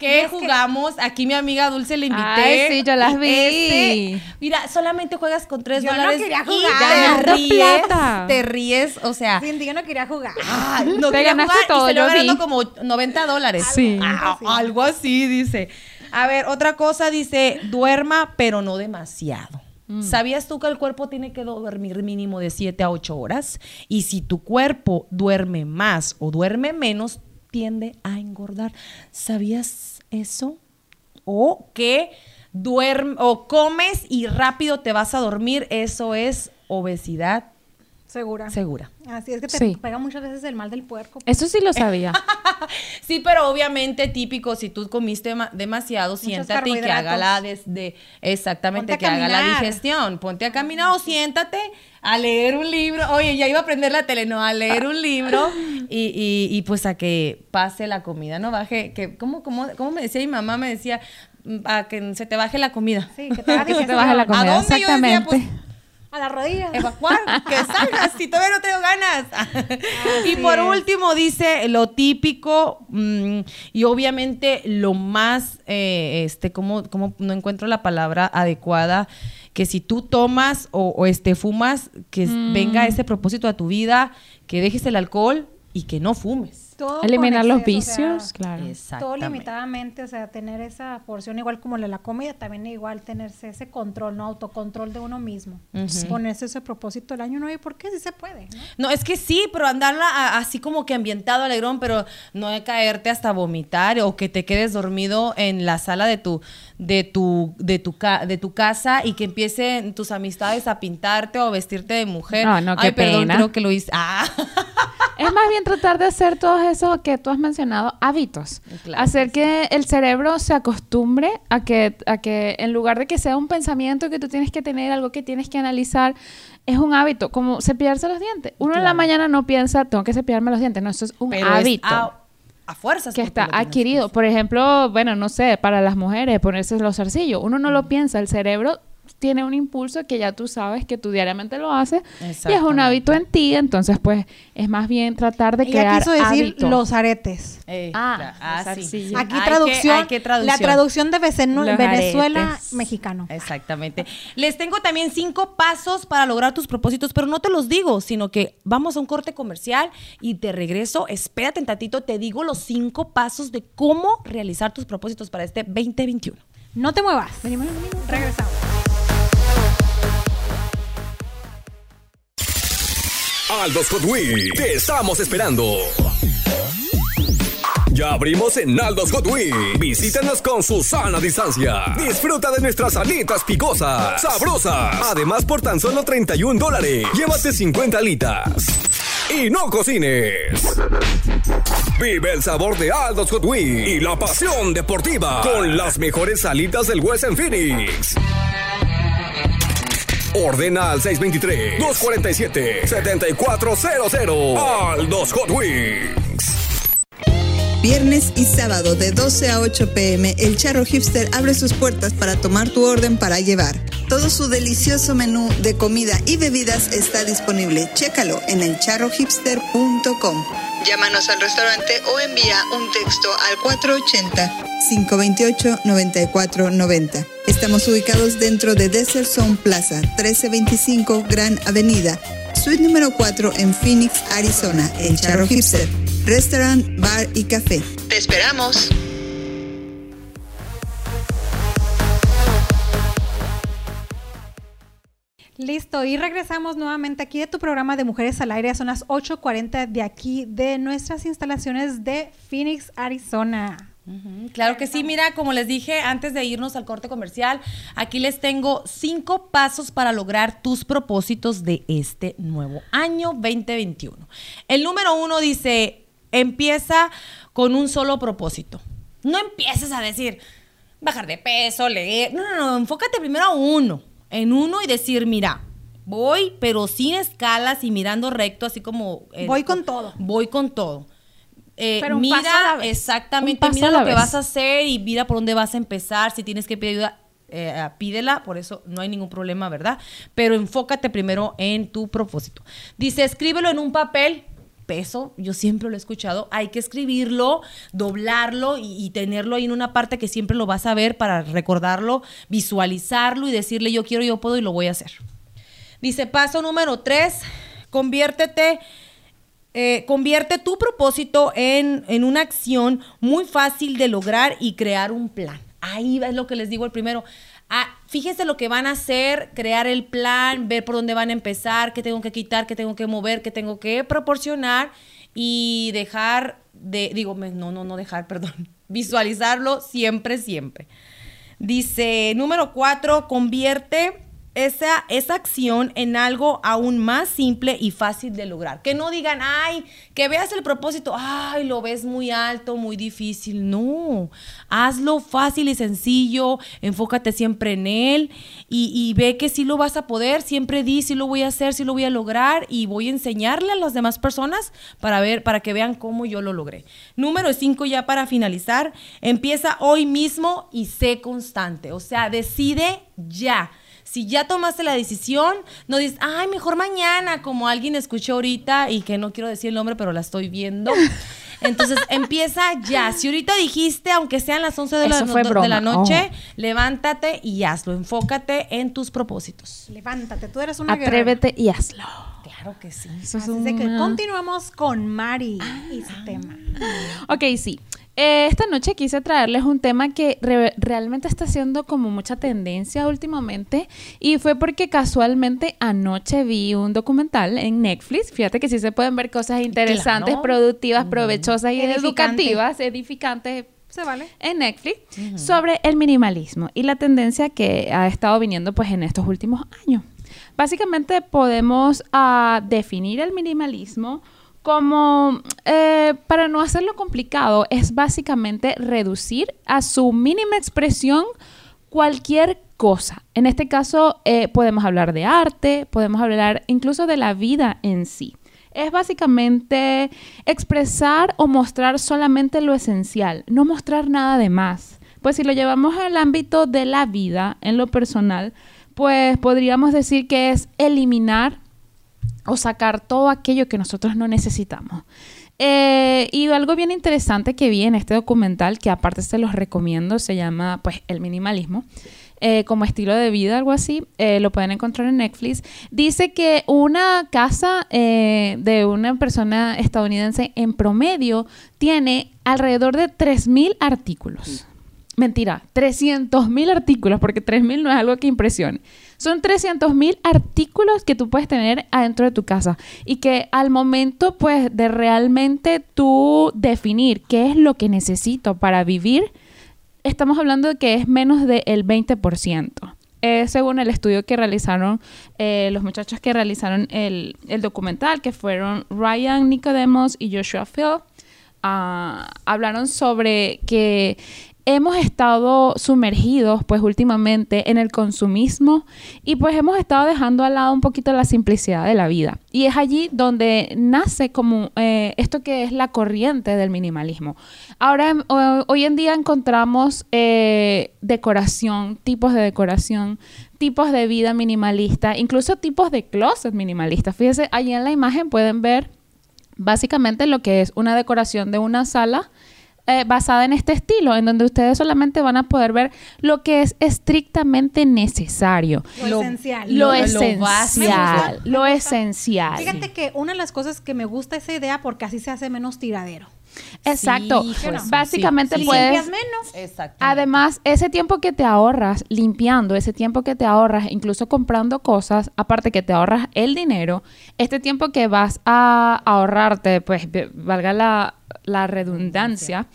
que jugamos. Aquí mi amiga Dulce le invité. Ay, sí, yo las vi. Este, mira, solamente juegas con tres Yo no dólares quería y jugar. te Ganando ríes. plata. Te ríes, o sea. Cindy, yo no quería jugar. ah, no Te quería ganaste jugar todo, y se lo yo ganando vi. como 90 dólares. Sí. Ah, Sí. Algo así, dice. A ver, otra cosa dice, duerma, pero no demasiado. Mm. ¿Sabías tú que el cuerpo tiene que dormir mínimo de 7 a 8 horas? Y si tu cuerpo duerme más o duerme menos, tiende a engordar. ¿Sabías eso? O que duerme o comes y rápido te vas a dormir, eso es obesidad Segura. segura. Así es que te Sí. pega muchas veces el mal del puerco. Eso sí lo sabía. Sí, pero obviamente típico, si tú comiste ma- demasiado, siéntate y que haga la des- de, exactamente, a que haga la digestión. Ponte a caminar o siéntate a leer un libro. Oye, ya iba a prender la tele, no, a leer un libro y, y- y, pues a que pase la comida, ¿no? Baje, que, ¿cómo, cómo, cómo me decía mi mamá? Me decía, mm, a que se te baje la comida. Sí, que te haga Que se te baje la ¿A comida. dónde? Yo decía, Exactamente. pues, A la rodilla. evacuar, que salgas si todavía no tengo ganas. y por es. último dice lo típico mm, y obviamente lo más, eh, este, como, como no encuentro la palabra adecuada, que si tú tomas o, o, este fumas, que Mm. venga ese propósito a tu vida, que dejes el alcohol y que no fumes. Todo Eliminar los exceso, o sea, vicios, claro. Todo limitadamente, o sea, tener esa porción igual como la, la comida, también igual tenerse ese control, ¿no? Autocontrol de uno mismo. Ujú. Ponerse ese propósito el año nuevo, ¿y por qué? Sí se puede, ¿no? No, es que sí, pero andarla a- así como que ambientado alegrón, pero no de caerte hasta vomitar o que te quedes dormido en la sala de tu de tu de tu ca- de tu casa y que empiecen tus amistades a pintarte o vestirte de mujer. No, no, qué Ay, perdón, pena. creo que lo hice. Ah. Es más bien tratar de hacer todos esos que tú has mencionado hábitos. Claro hacer que el cerebro se acostumbre a que, a que en lugar de que sea un pensamiento que tú tienes que tener, algo que tienes que analizar, es un hábito, como cepillarse los dientes. Uno en la mañana no piensa, tengo que cepillarme los dientes. No, eso es un Pero hábito. A fuerzas que está que adquirido. Por ejemplo, bueno, no sé, para las mujeres ponerse los zarcillos. Uno no lo piensa, el cerebro tiene un impulso que ya tú sabes que tú diariamente lo haces y es un hábito en ti, entonces pues es más bien tratar de Ella crear quiso decir hábito. los aretes. Eh, Ah, ah, los sí. Aquí Hay que- traducción, hay que traducción. la traducción de Venezuela aretes. mexicano. Exactamente. Les tengo también cinco pasos para lograr tus propósitos, pero no te los digo, sino que vamos a un corte comercial y te regreso. Espérate un tatito, te digo los cinco pasos de cómo realizar tus propósitos para este 2021. No te muevas. Regresamos. Aldos Hot Wheels, te estamos esperando. Ya abrimos en Aldos Hot Wheels. Visítanos con su sana distancia. Disfruta de nuestras alitas picosas, sabrosas. Además, por tan solo 31 dólares, llévate 50 alitas. Y no cocines. Vive el sabor de Aldos Hot Wheels y la pasión deportiva con las mejores alitas del West en Phoenix. Ordena al 623-247-7400. Aldos Hot Wheels. Viernes y sábado de 12 a 8 pm, el Charro Hipster abre sus puertas para tomar tu orden para llevar. Todo su delicioso menú de comida y bebidas está disponible. Chécalo en elcharrohipster.com. Llámanos al restaurante o envía un texto al 480-528-9490. Estamos ubicados dentro de Desert Zone Plaza, 1325 Gran Avenida, suite número 4 en Phoenix, Arizona. El Charro Hipster. Restaurant, bar y café. ¡Te esperamos! Listo, y regresamos nuevamente aquí de tu programa de Mujeres al Aire. Son las 8.40 de aquí, de nuestras instalaciones de Phoenix, Arizona. Claro que sí, mira, como les dije antes de irnos al corte comercial, aquí les tengo cinco pasos para lograr tus propósitos de este nuevo año 2021. El número uno dice, empieza con un solo propósito. No empieces a decir, bajar de peso, leer. No, no, no, enfócate primero a uno, en uno y decir, mira, voy, pero sin escalas y mirando recto, así como... eh, Voy con todo. Voy con todo eh, Pero mira exactamente, mira lo que vez. vas a hacer y mira por dónde vas a empezar. Si tienes que pedir ayuda, eh, pídela, por eso no hay ningún problema, ¿verdad? Pero enfócate primero en tu propósito. Dice, escríbelo en un papel. Peso, yo siempre lo he escuchado, hay que escribirlo, doblarlo y, y tenerlo ahí en una parte que siempre lo vas a ver para recordarlo, visualizarlo y decirle yo quiero, yo puedo y lo voy a hacer. Dice, paso número tres, conviértete, eh, convierte tu propósito en, en una acción muy fácil de lograr y crear un plan. Ahí es lo que les digo el primero. Ah, fíjense lo que van a hacer, crear el plan, ver por dónde van a empezar, qué tengo que quitar, qué tengo que mover, qué tengo que proporcionar y dejar de, digo, no, no, no dejar, perdón, visualizarlo siempre, siempre. Dice, número cuatro, convierte esa, esa acción en algo aún más simple y fácil de lograr. Que no digan, ay, que veas el propósito, ay, lo ves muy alto, muy difícil. No, hazlo fácil y sencillo, enfócate siempre en él y, y ve que sí lo vas a poder. Siempre di, sí lo voy a hacer, sí lo voy a lograr y voy a enseñarle a las demás personas para ver, para que vean cómo yo lo logré. Número cinco, ya para finalizar, empieza hoy mismo y sé constante. O sea, decide ya. Si ya tomaste la decisión, no dices, ay, mejor mañana, como alguien escuchó ahorita y que no quiero decir el nombre, pero la estoy viendo. Entonces empieza ya. Si ahorita dijiste, aunque sean las 11 de la, de la noche, levántate y hazlo. Enfócate en tus propósitos. Levántate, tú eres una guerrera. Atrévete y hazlo. Claro que sí. Eso es Así es de que una- continuamos con Mari y su tema. Ok, sí. Eh, esta noche quise traerles un tema que re- realmente está siendo como mucha tendencia últimamente y fue porque casualmente anoche vi un documental en Netflix. Fíjate que sí se pueden ver cosas interesantes, Claro. productivas, provechosas y Edificante. educativas, edificantes ¿Se vale? en Netflix sobre el minimalismo y la tendencia que ha estado viniendo pues en estos últimos años. Básicamente podemos ah, definir el minimalismo como, eh, para no hacerlo complicado, es básicamente reducir a su mínima expresión cualquier cosa. En este caso eh, podemos hablar de arte, podemos hablar incluso de la vida en sí. Es básicamente expresar o mostrar solamente lo esencial, no mostrar nada de más. Pues si lo llevamos al ámbito de la vida, en lo personal, pues podríamos decir que es eliminar o sacar todo aquello que nosotros no necesitamos. Eh, y algo bien interesante que vi en este documental, que aparte se los recomiendo, se llama pues El minimalismo, eh, como estilo de vida, algo así, eh, lo pueden encontrar en Netflix, dice que una casa de una persona estadounidense en promedio tiene alrededor de 3.000 artículos. Mentira, 300 mil artículos, porque 3 mil no es algo que impresione. Son 300 mil artículos que tú puedes tener adentro de tu casa y que al momento, pues, de realmente tú definir qué es lo que necesito para vivir, estamos hablando de que es menos del 20%. Eh, según el estudio que realizaron eh, los muchachos que realizaron el, el documental, que fueron Ryan Nicodemos y Joshua Phil, ah, hablaron sobre que hemos estado sumergidos pues últimamente en el consumismo y pues hemos estado dejando al lado un poquito la simplicidad de la vida. Y es allí donde nace como eh, esto que es la corriente del minimalismo. Ahora em, ho- hoy en día encontramos eh, decoración tipos de decoración tipos de vida minimalista incluso tipos de closet minimalistas fíjense allí en la imagen pueden ver básicamente lo que es una decoración de una sala eh, basada en este estilo, en donde ustedes solamente van a poder ver lo que es estrictamente necesario. Lo, Lo- esencial. Lo, esencial, básico. lo esencial. Fíjate que una de las cosas que me gusta esa idea porque así se hace menos tiradero. Exacto. Sí, pues, Básicamente sí, sí. puedes... Limpias menos. Exacto. Además, ese tiempo que te ahorras limpiando, ese tiempo que te ahorras incluso comprando cosas, aparte que te ahorras el dinero, este tiempo que vas a ahorrarte, pues valga la, la redundancia,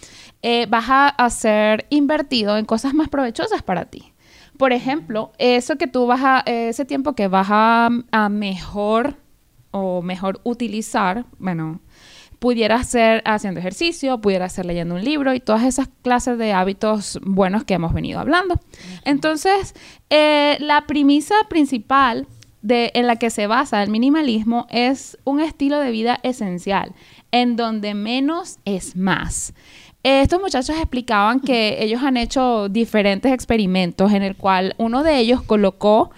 eh, vas a, a ser invertido en cosas más provechosas para ti. Por ejemplo, eso que tú vas a, ese tiempo que vas a, a mejor o mejor utilizar, bueno, pudiera ser haciendo ejercicio, pudiera ser leyendo un libro y todas esas clases de hábitos buenos que hemos venido hablando. Entonces, eh, la premisa principal de, en la que se basa el minimalismo es un estilo de vida esencial. en donde menos es más. Estos muchachos explicaban que ellos han hecho diferentes experimentos en el cual uno de ellos colocó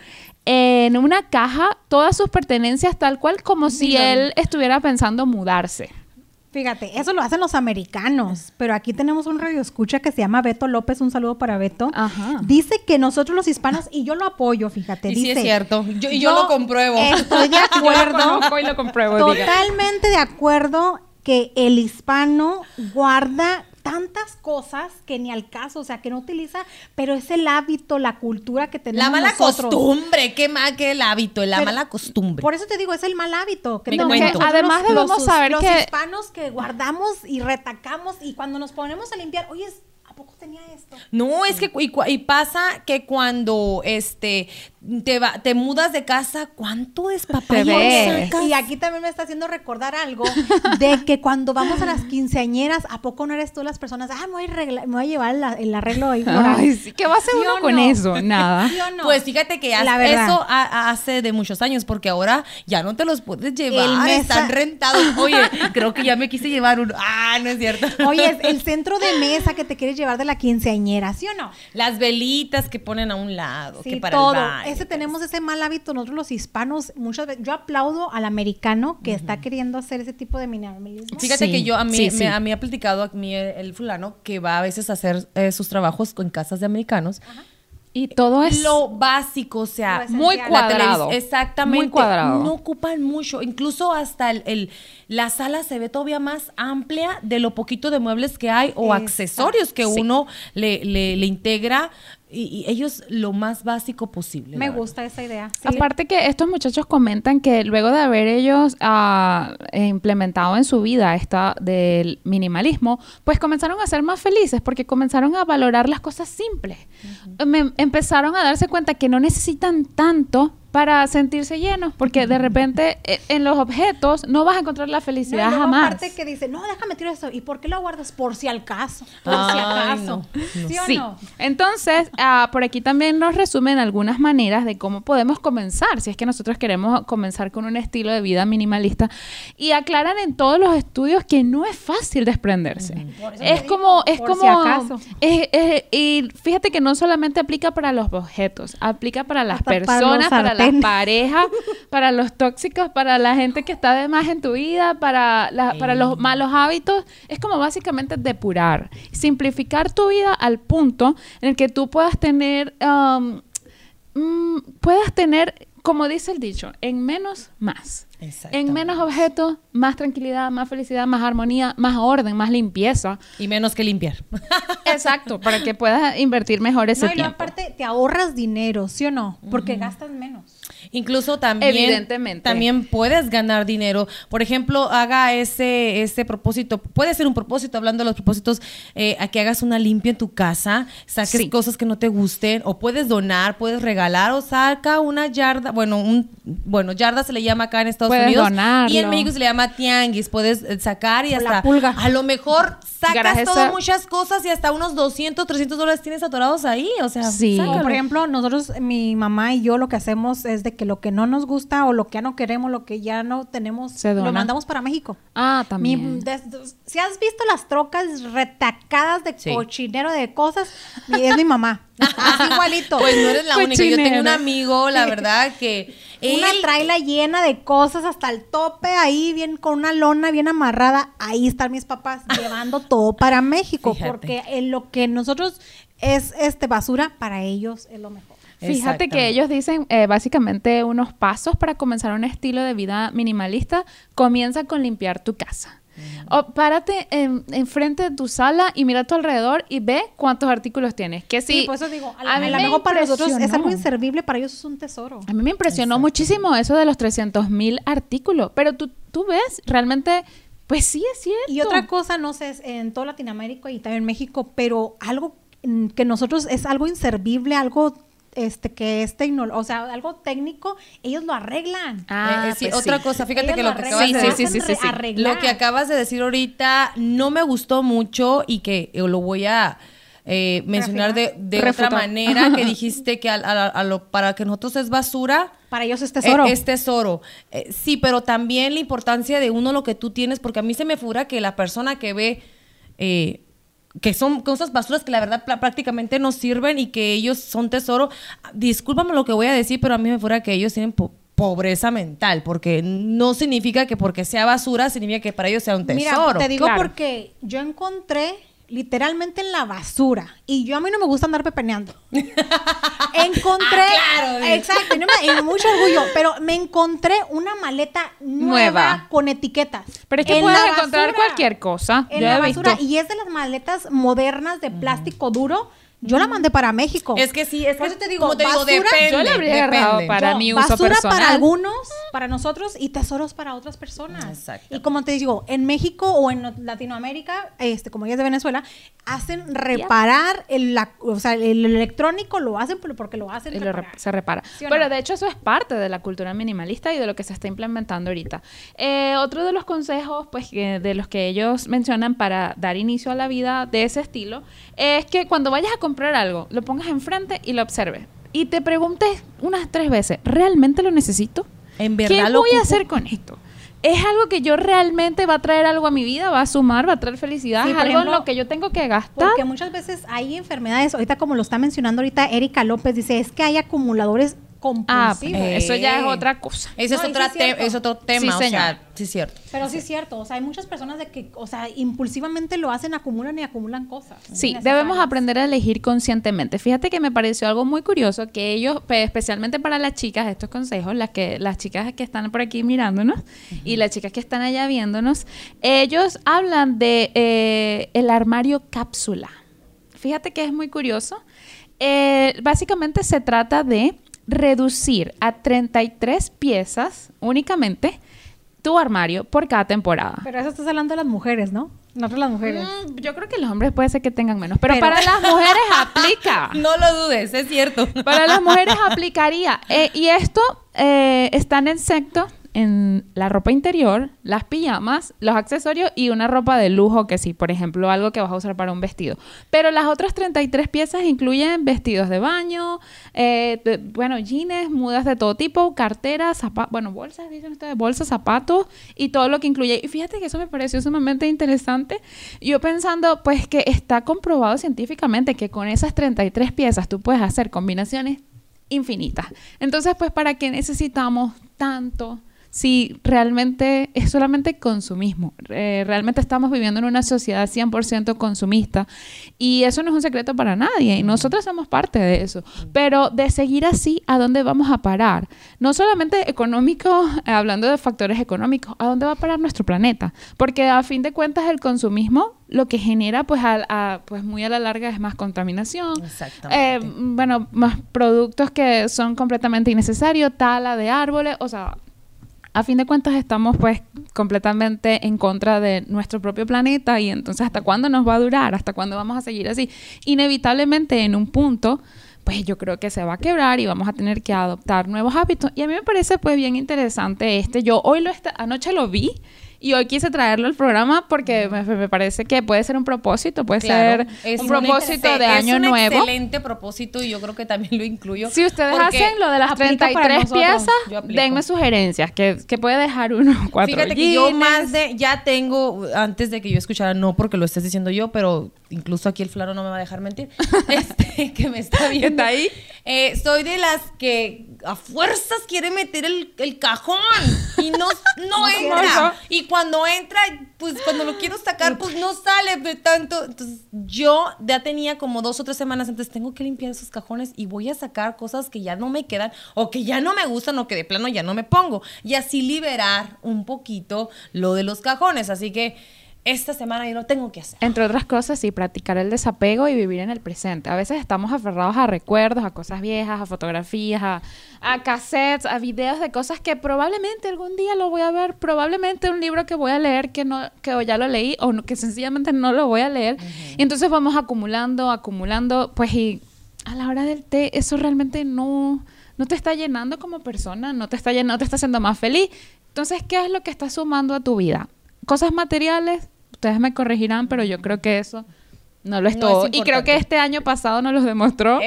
en una caja todas sus pertenencias tal cual como si él estuviera pensando mudarse. Fíjate, eso lo hacen los americanos, pero aquí tenemos un radio escucha que se llama Beto López, un saludo para Beto. Ajá. Dice que nosotros los hispanos, y yo lo apoyo, fíjate, Y sí dice. es cierto. Yo- y yo lo compruebo. Estoy de Yo lo acuerdo. y lo compruebo, diga. Totalmente de acuerdo que el hispano guarda tantas cosas que ni al caso, o sea, que no utiliza, pero es el hábito, la cultura que tenemos La mala nosotros. costumbre, qué mal que el hábito, la Pero- mala costumbre. Por eso te digo, es el mal hábito. Que cuento. nosotros Además los- debemos los- saber los que- hispanos que guardamos y retacamos y cuando nos ponemos a limpiar, oye, ¿a poco tenía esto? No, es que y, cua- y pasa que cuando este te va, te mudas de casa, ¿cuánto ves. sacas? Y aquí también me está haciendo recordar algo de que cuando vamos a las quinceañeras, ¿a poco no eres tú las personas? Ah, me voy a, arreglar- me voy a llevar la- el arreglo ahí floral"? Ay, sí, ¿qué va a hacer ¿Sí uno con no? eso? Nada. ¿Sí o no? Pues fíjate que ya La verdad. eso ha- ha- hace de muchos años, porque ahora ya no te los puedes llevar, El mesa- están rentados. Oye, creo que ya me quise llevar uno. Ah, no es cierto. Oye, es el centro de mesa que te quieres llevar de la quinceañera, ¿sí o no? Las velitas que ponen a un lado, Sí, que para todo. el baño. Ese tenemos ese mal hábito nosotros los hispanos muchas veces. Yo aplaudo al americano que está queriendo hacer ese tipo de minimalismo. Fíjate Sí, que yo, a mí, sí, me, sí. a mí ha platicado a mí el, el fulano que va a veces a hacer eh, sus trabajos en casas de americanos. Y todo es Lo básico, o sea, muy cuadrado. Exactamente. Muy cuadrado. No ocupan mucho. Incluso hasta el, el- la sala se ve todavía más amplia de lo poquito de muebles que hay o Exacto. accesorios que Sí. uno le, le- le integra. Y, y ellos lo más básico posible. Me verdad. gusta esa idea. sí. Aparte que estos muchachos comentan que luego de haber ellos ah, implementado en su vida esta del minimalismo, pues comenzaron a ser más felices porque comenzaron a valorar las cosas simples. Me- empezaron a darse cuenta que no necesitan tanto para sentirse llenos, porque de repente eh, en los objetos no vas a encontrar la No, y felicidad jamás. aparte que dice, no, déjame tirar esto. ¿Y por qué lo guardas? Por si al caso. Por si acaso. no, ¿Sí o Sí. no? Entonces, ah, por aquí también nos resumen algunas maneras de cómo podemos comenzar, si es que nosotros queremos comenzar con un estilo de vida minimalista. Y aclaran en todos los estudios que no es fácil desprenderse. Eso Es como, digo, es por como, si acaso. es- es- y fíjate que no solamente aplica para los objetos, aplica para las Hasta para personas, para, las parejas, para los tóxicos, para la gente que está de más en tu vida, para, la- para los malos hábitos. Es como básicamente depurar, simplificar tu vida al punto en el que tú puedas tener, um, mm, puedas tener, como dice el dicho, en menos más. En menos objetos, más tranquilidad, más felicidad, más armonía, más orden, más limpieza. Y menos que limpiar. Exacto, para que puedas invertir mejor ese No, y tiempo. aparte te ahorras dinero, ¿sí o no? Porque gastas menos. Incluso también, Evidentemente. también puedes ganar dinero. Por ejemplo, haga ese, ese propósito. Puede ser un propósito, hablando de los propósitos, eh, a que hagas una limpia en tu casa, saques Sí. cosas que no te gusten, o puedes donar, puedes regalar, o saca una yarda, bueno, un, bueno, yarda se le llama acá en Estados Puedes Unidos. donarlo. Y en México se le llama tianguis. Puedes eh, sacar y O la hasta pulga. a lo mejor sacas todas muchas cosas y hasta unos 200, 300 dólares tienes atorados ahí. O sea, Sí. O, sácalo. por ejemplo, nosotros, mi mamá y yo lo que hacemos es de que lo que no nos gusta o lo que ya no queremos, lo que ya no tenemos, Se lo mandamos para México. Ah, Mi- también. si has visto las trocas retacadas de Sí. cochinero de cosas, es mi mamá. Así igualito. Pues no eres la única. Yo tengo un amigo, la verdad, que Una traila llena de cosas hasta el tope, ahí bien con una lona bien amarrada. Ahí están mis papás llevando todo para México, Fíjate. porque en lo que nosotros es este basura, para ellos es lo mejor. Fíjate que ellos dicen eh, básicamente unos pasos para comenzar un estilo de vida minimalista. Comienza con limpiar tu casa. O párate en, enfrente de tu sala y mira a tu alrededor y ve cuántos artículos tienes. Que sí, Sí, por eso digo, a, a mí me mejor para nosotros es algo inservible, para ellos es un tesoro. A mí me impresionó muchísimo eso de los 300 mil artículos. Pero tú, tú ves, realmente, pues sí es cierto. Y otra cosa, no sé, en toda Latinoamérica y también en México, pero algo mm, que nosotros es algo inservible, algo este que es tecnológico, o sea, algo técnico, ellos lo arreglan. Ah, Eh, eh, sí, pues otra sí. cosa, fíjate Ellos que lo lo que acabas Sí, de sí, decir, sí, sí, sí. arreglar. lo que acabas de decir ahorita no me gustó mucho y que yo lo voy a eh, mencionar de, de otra manera que dijiste que al- a, a lo, para que nosotros es basura. Para ellos es tesoro. eh, es tesoro. Eh, sí, pero también la importancia de uno lo que tú tienes, porque a mí se me figura que la persona que ve eh, que son cosas basuras que la verdad prácticamente no sirven y que ellos son tesoro. Discúlpame lo que voy a decir, pero a mí me fuera que ellos tienen po- pobreza mental, porque no significa que porque sea basura significa que para ellos sea un tesoro. Mira, te digo claro. porque yo encontré literalmente en la basura y yo a mí no me gusta andar pepeneando. encontré, Ah, claro, exacto, y, no me- y mucho orgullo, pero me encontré una maleta nueva, Nueva. con etiquetas. Pero es que En puedes encontrar basura. cualquier cosa. En la basura visto. y es de las maletas modernas de plástico duro. Yo la mandé para México. Es que sí, es Por que eso te digo, como te digo, basura- depende. Yo la habría depende. para Yo, mi uso basura personal. para algunos, para nosotros y tesoros para otras personas. Exacto. Y como te digo, en México o en Latinoamérica, este, como ya es de Venezuela, hacen reparar el, la- o sea, el electrónico lo hacen por- porque lo hacen y lo reparar. rep- se repara. ¿Sí Pero no? de hecho eso es parte de la cultura minimalista y de lo que se está implementando ahorita. Eh, otro de los consejos pues que- de los que ellos mencionan para dar inicio a la vida de ese estilo es que cuando vayas a comprar algo, lo pongas enfrente y lo observes. Y te preguntes unas tres veces, ¿realmente lo necesito? En verdad ¿Qué lo voy a hacer con esto? ¿Es algo que yo realmente va a traer algo a mi vida? ¿Va a sumar? ¿Va a traer felicidad? Sí, ¿Es algo en lo que yo tengo que gastar? Porque muchas veces hay enfermedades, ahorita como lo está mencionando ahorita Erika López, dice, es que hay acumuladores Ah, compulsivos. pues, eso ya es otra cosa. Ese No, es, otra sí es te- cierto. es otro tema, Sí, o señor. sea, sí es cierto. Pero sí es cierto, o sea, hay muchas personas de que, o sea, impulsivamente lo hacen, acumulan y acumulan cosas. Sí, debemos aprender a elegir conscientemente. Fíjate que me pareció algo muy curioso que ellos, pe- especialmente para las chicas, estos consejos, las que las chicas que están por aquí mirándonos y las chicas que están allá viéndonos, ellos hablan de eh, el armario cápsula. Fíjate que es muy curioso. Eh, básicamente se trata de reducir a 33 piezas únicamente tu armario por cada temporada. Pero eso estás hablando de las mujeres, ¿no? Nosotros las mujeres. Mm, yo creo que los hombres puede ser que tengan menos, pero, Pero- para las mujeres aplica. No lo dudes, es cierto. Para las mujeres aplicaría. Eh, y esto eh, están excepto en la ropa interior, las pijamas, los accesorios y una ropa de lujo que sí, por ejemplo, algo que vas a usar para un vestido. Pero las otras 33 piezas incluyen vestidos de baño, eh, bueno, jeans, mudas de todo tipo, carteras, zapatos, bueno, bolsas, dicen ustedes, bolsas, zapatos y todo lo que incluye. Y fíjate que eso me pareció sumamente interesante. Yo pensando, pues que está comprobado científicamente que con esas 33 piezas tú puedes hacer combinaciones infinitas. Entonces, pues, ¿para qué necesitamos tanto? Si realmente es solamente consumismo, Eh, realmente estamos viviendo en una sociedad 100% consumista y eso no es un secreto para nadie y nosotros somos parte de eso. Pero de seguir así, ¿a dónde vamos a parar? No solamente económico, eh, hablando de factores económicos, ¿a dónde va a parar nuestro planeta? Porque a fin de cuentas el consumismo lo que genera pues, a- a- pues muy a la larga es más contaminación, eh, bueno, más productos que son completamente innecesarios, tala de árboles, o sea, a fin de cuentas estamos pues completamente en contra de nuestro propio planeta y entonces hasta cuándo nos va a durar, hasta cuándo vamos a seguir así. Inevitablemente en un punto pues yo creo que se va a quebrar y vamos a tener que adoptar nuevos hábitos. Y a mí me parece pues bien interesante este. Yo hoy lo anoche lo vi y hoy quise traerlo al programa porque me, me parece que puede ser un propósito, puede Claro, ser un propósito de año es un nuevo. excelente propósito y yo creo que también lo incluyo. Si ustedes hacen lo de las aplica para 33 nosotros. piezas, denme sugerencias, que, que puede dejar uno cuatro Fíjate que yo más de, ya tengo, antes de que yo escuchara, no porque lo estés diciendo yo, pero incluso aquí el flaro no me va a dejar mentir, este, que me está viendo. ¿Está ahí? Eh, soy de las que a fuerzas quiere meter el, el cajón y no, no entra. Y cuando entra, pues cuando lo quiero sacar, pues no sale de tanto. Entonces yo ya tenía como dos o tres semanas antes, tengo que limpiar esos cajones y voy a sacar cosas que ya no me quedan o que ya no me gustan o que de plano ya no me pongo. Y así liberar un poquito lo de los cajones. Así que esta semana yo lo tengo que hacer. Entre otras cosas, sí, practicar el desapego y vivir en el presente. A veces estamos aferrados a recuerdos, a cosas viejas, a fotografías, a, a cassettes, a videos de cosas que probablemente algún día lo voy a ver, probablemente un libro que voy a leer que no que ya lo leí o no- que sencillamente no lo voy a leer. Y entonces vamos acumulando, acumulando, pues y a la hora del té eso realmente no no te está llenando como persona, no te está llenando, no te está haciendo más feliz. Entonces, ¿qué es lo que está sumando a tu vida? Cosas materiales, ustedes me corregirán, pero yo creo que eso No lo es No todo. es y creo que este año pasado nos los demostró.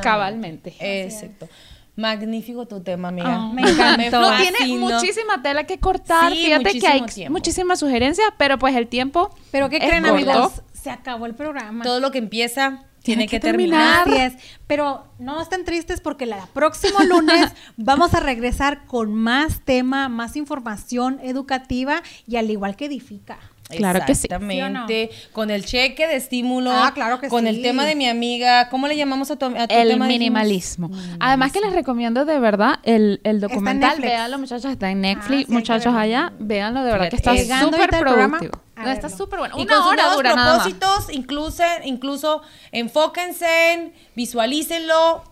Cabalmente. Exacto. Magnífico tu tema, amiga. Ah. Me encantó. No, tiene muchísima tela que cortar. Sí, Fíjate que hay muchísimo tiempo. muchísimas sugerencias, pero pues el tiempo. Pero ¿qué es creen, amigos? Se acabó el programa. Todo lo que empieza tiene, Tiene que, que terminar. Así es. Pero no estén tristes porque el próximo lunes vamos a regresar con más tema, más información educativa y al igual que edifica. Claro que sí. Exactamente. Con el cheque de estímulo. Ah, claro que Con sí. el tema de mi amiga. ¿Cómo le llamamos a tu, a tu El tema? Dijimos? minimalismo. Además que les recomiendo de verdad el, el documental. Netflix. Véanlo, muchachos, está en Netflix. Ah, sí, que muchachos allá, véanlo, de verdad que está súper productivo. No, está súper bueno. Y Una con sus hora dura nada más. propósitos, incluso, incluso enfóquense, en, visualícenlo,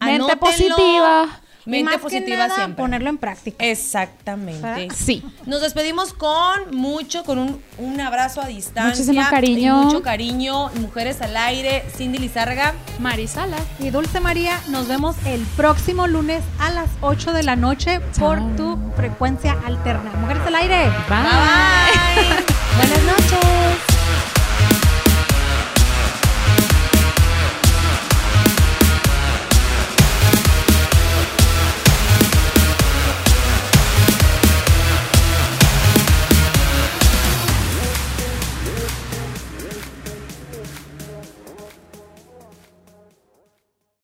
Mente anótenlo. positiva. Mente más que positiva nada, siempre. ponerlo en práctica. Exactamente. ¿Verdad? Sí. Nos despedimos con mucho, con un, un abrazo a distancia. Muchísimo cariño. mucho cariño. Mujeres al aire. Cindy Lizárraga. Marisala. Y Dulce María, nos vemos el próximo lunes a las 8 de la noche por Chao. tu frecuencia alterna. Mujeres al aire. Bye. Bye bye.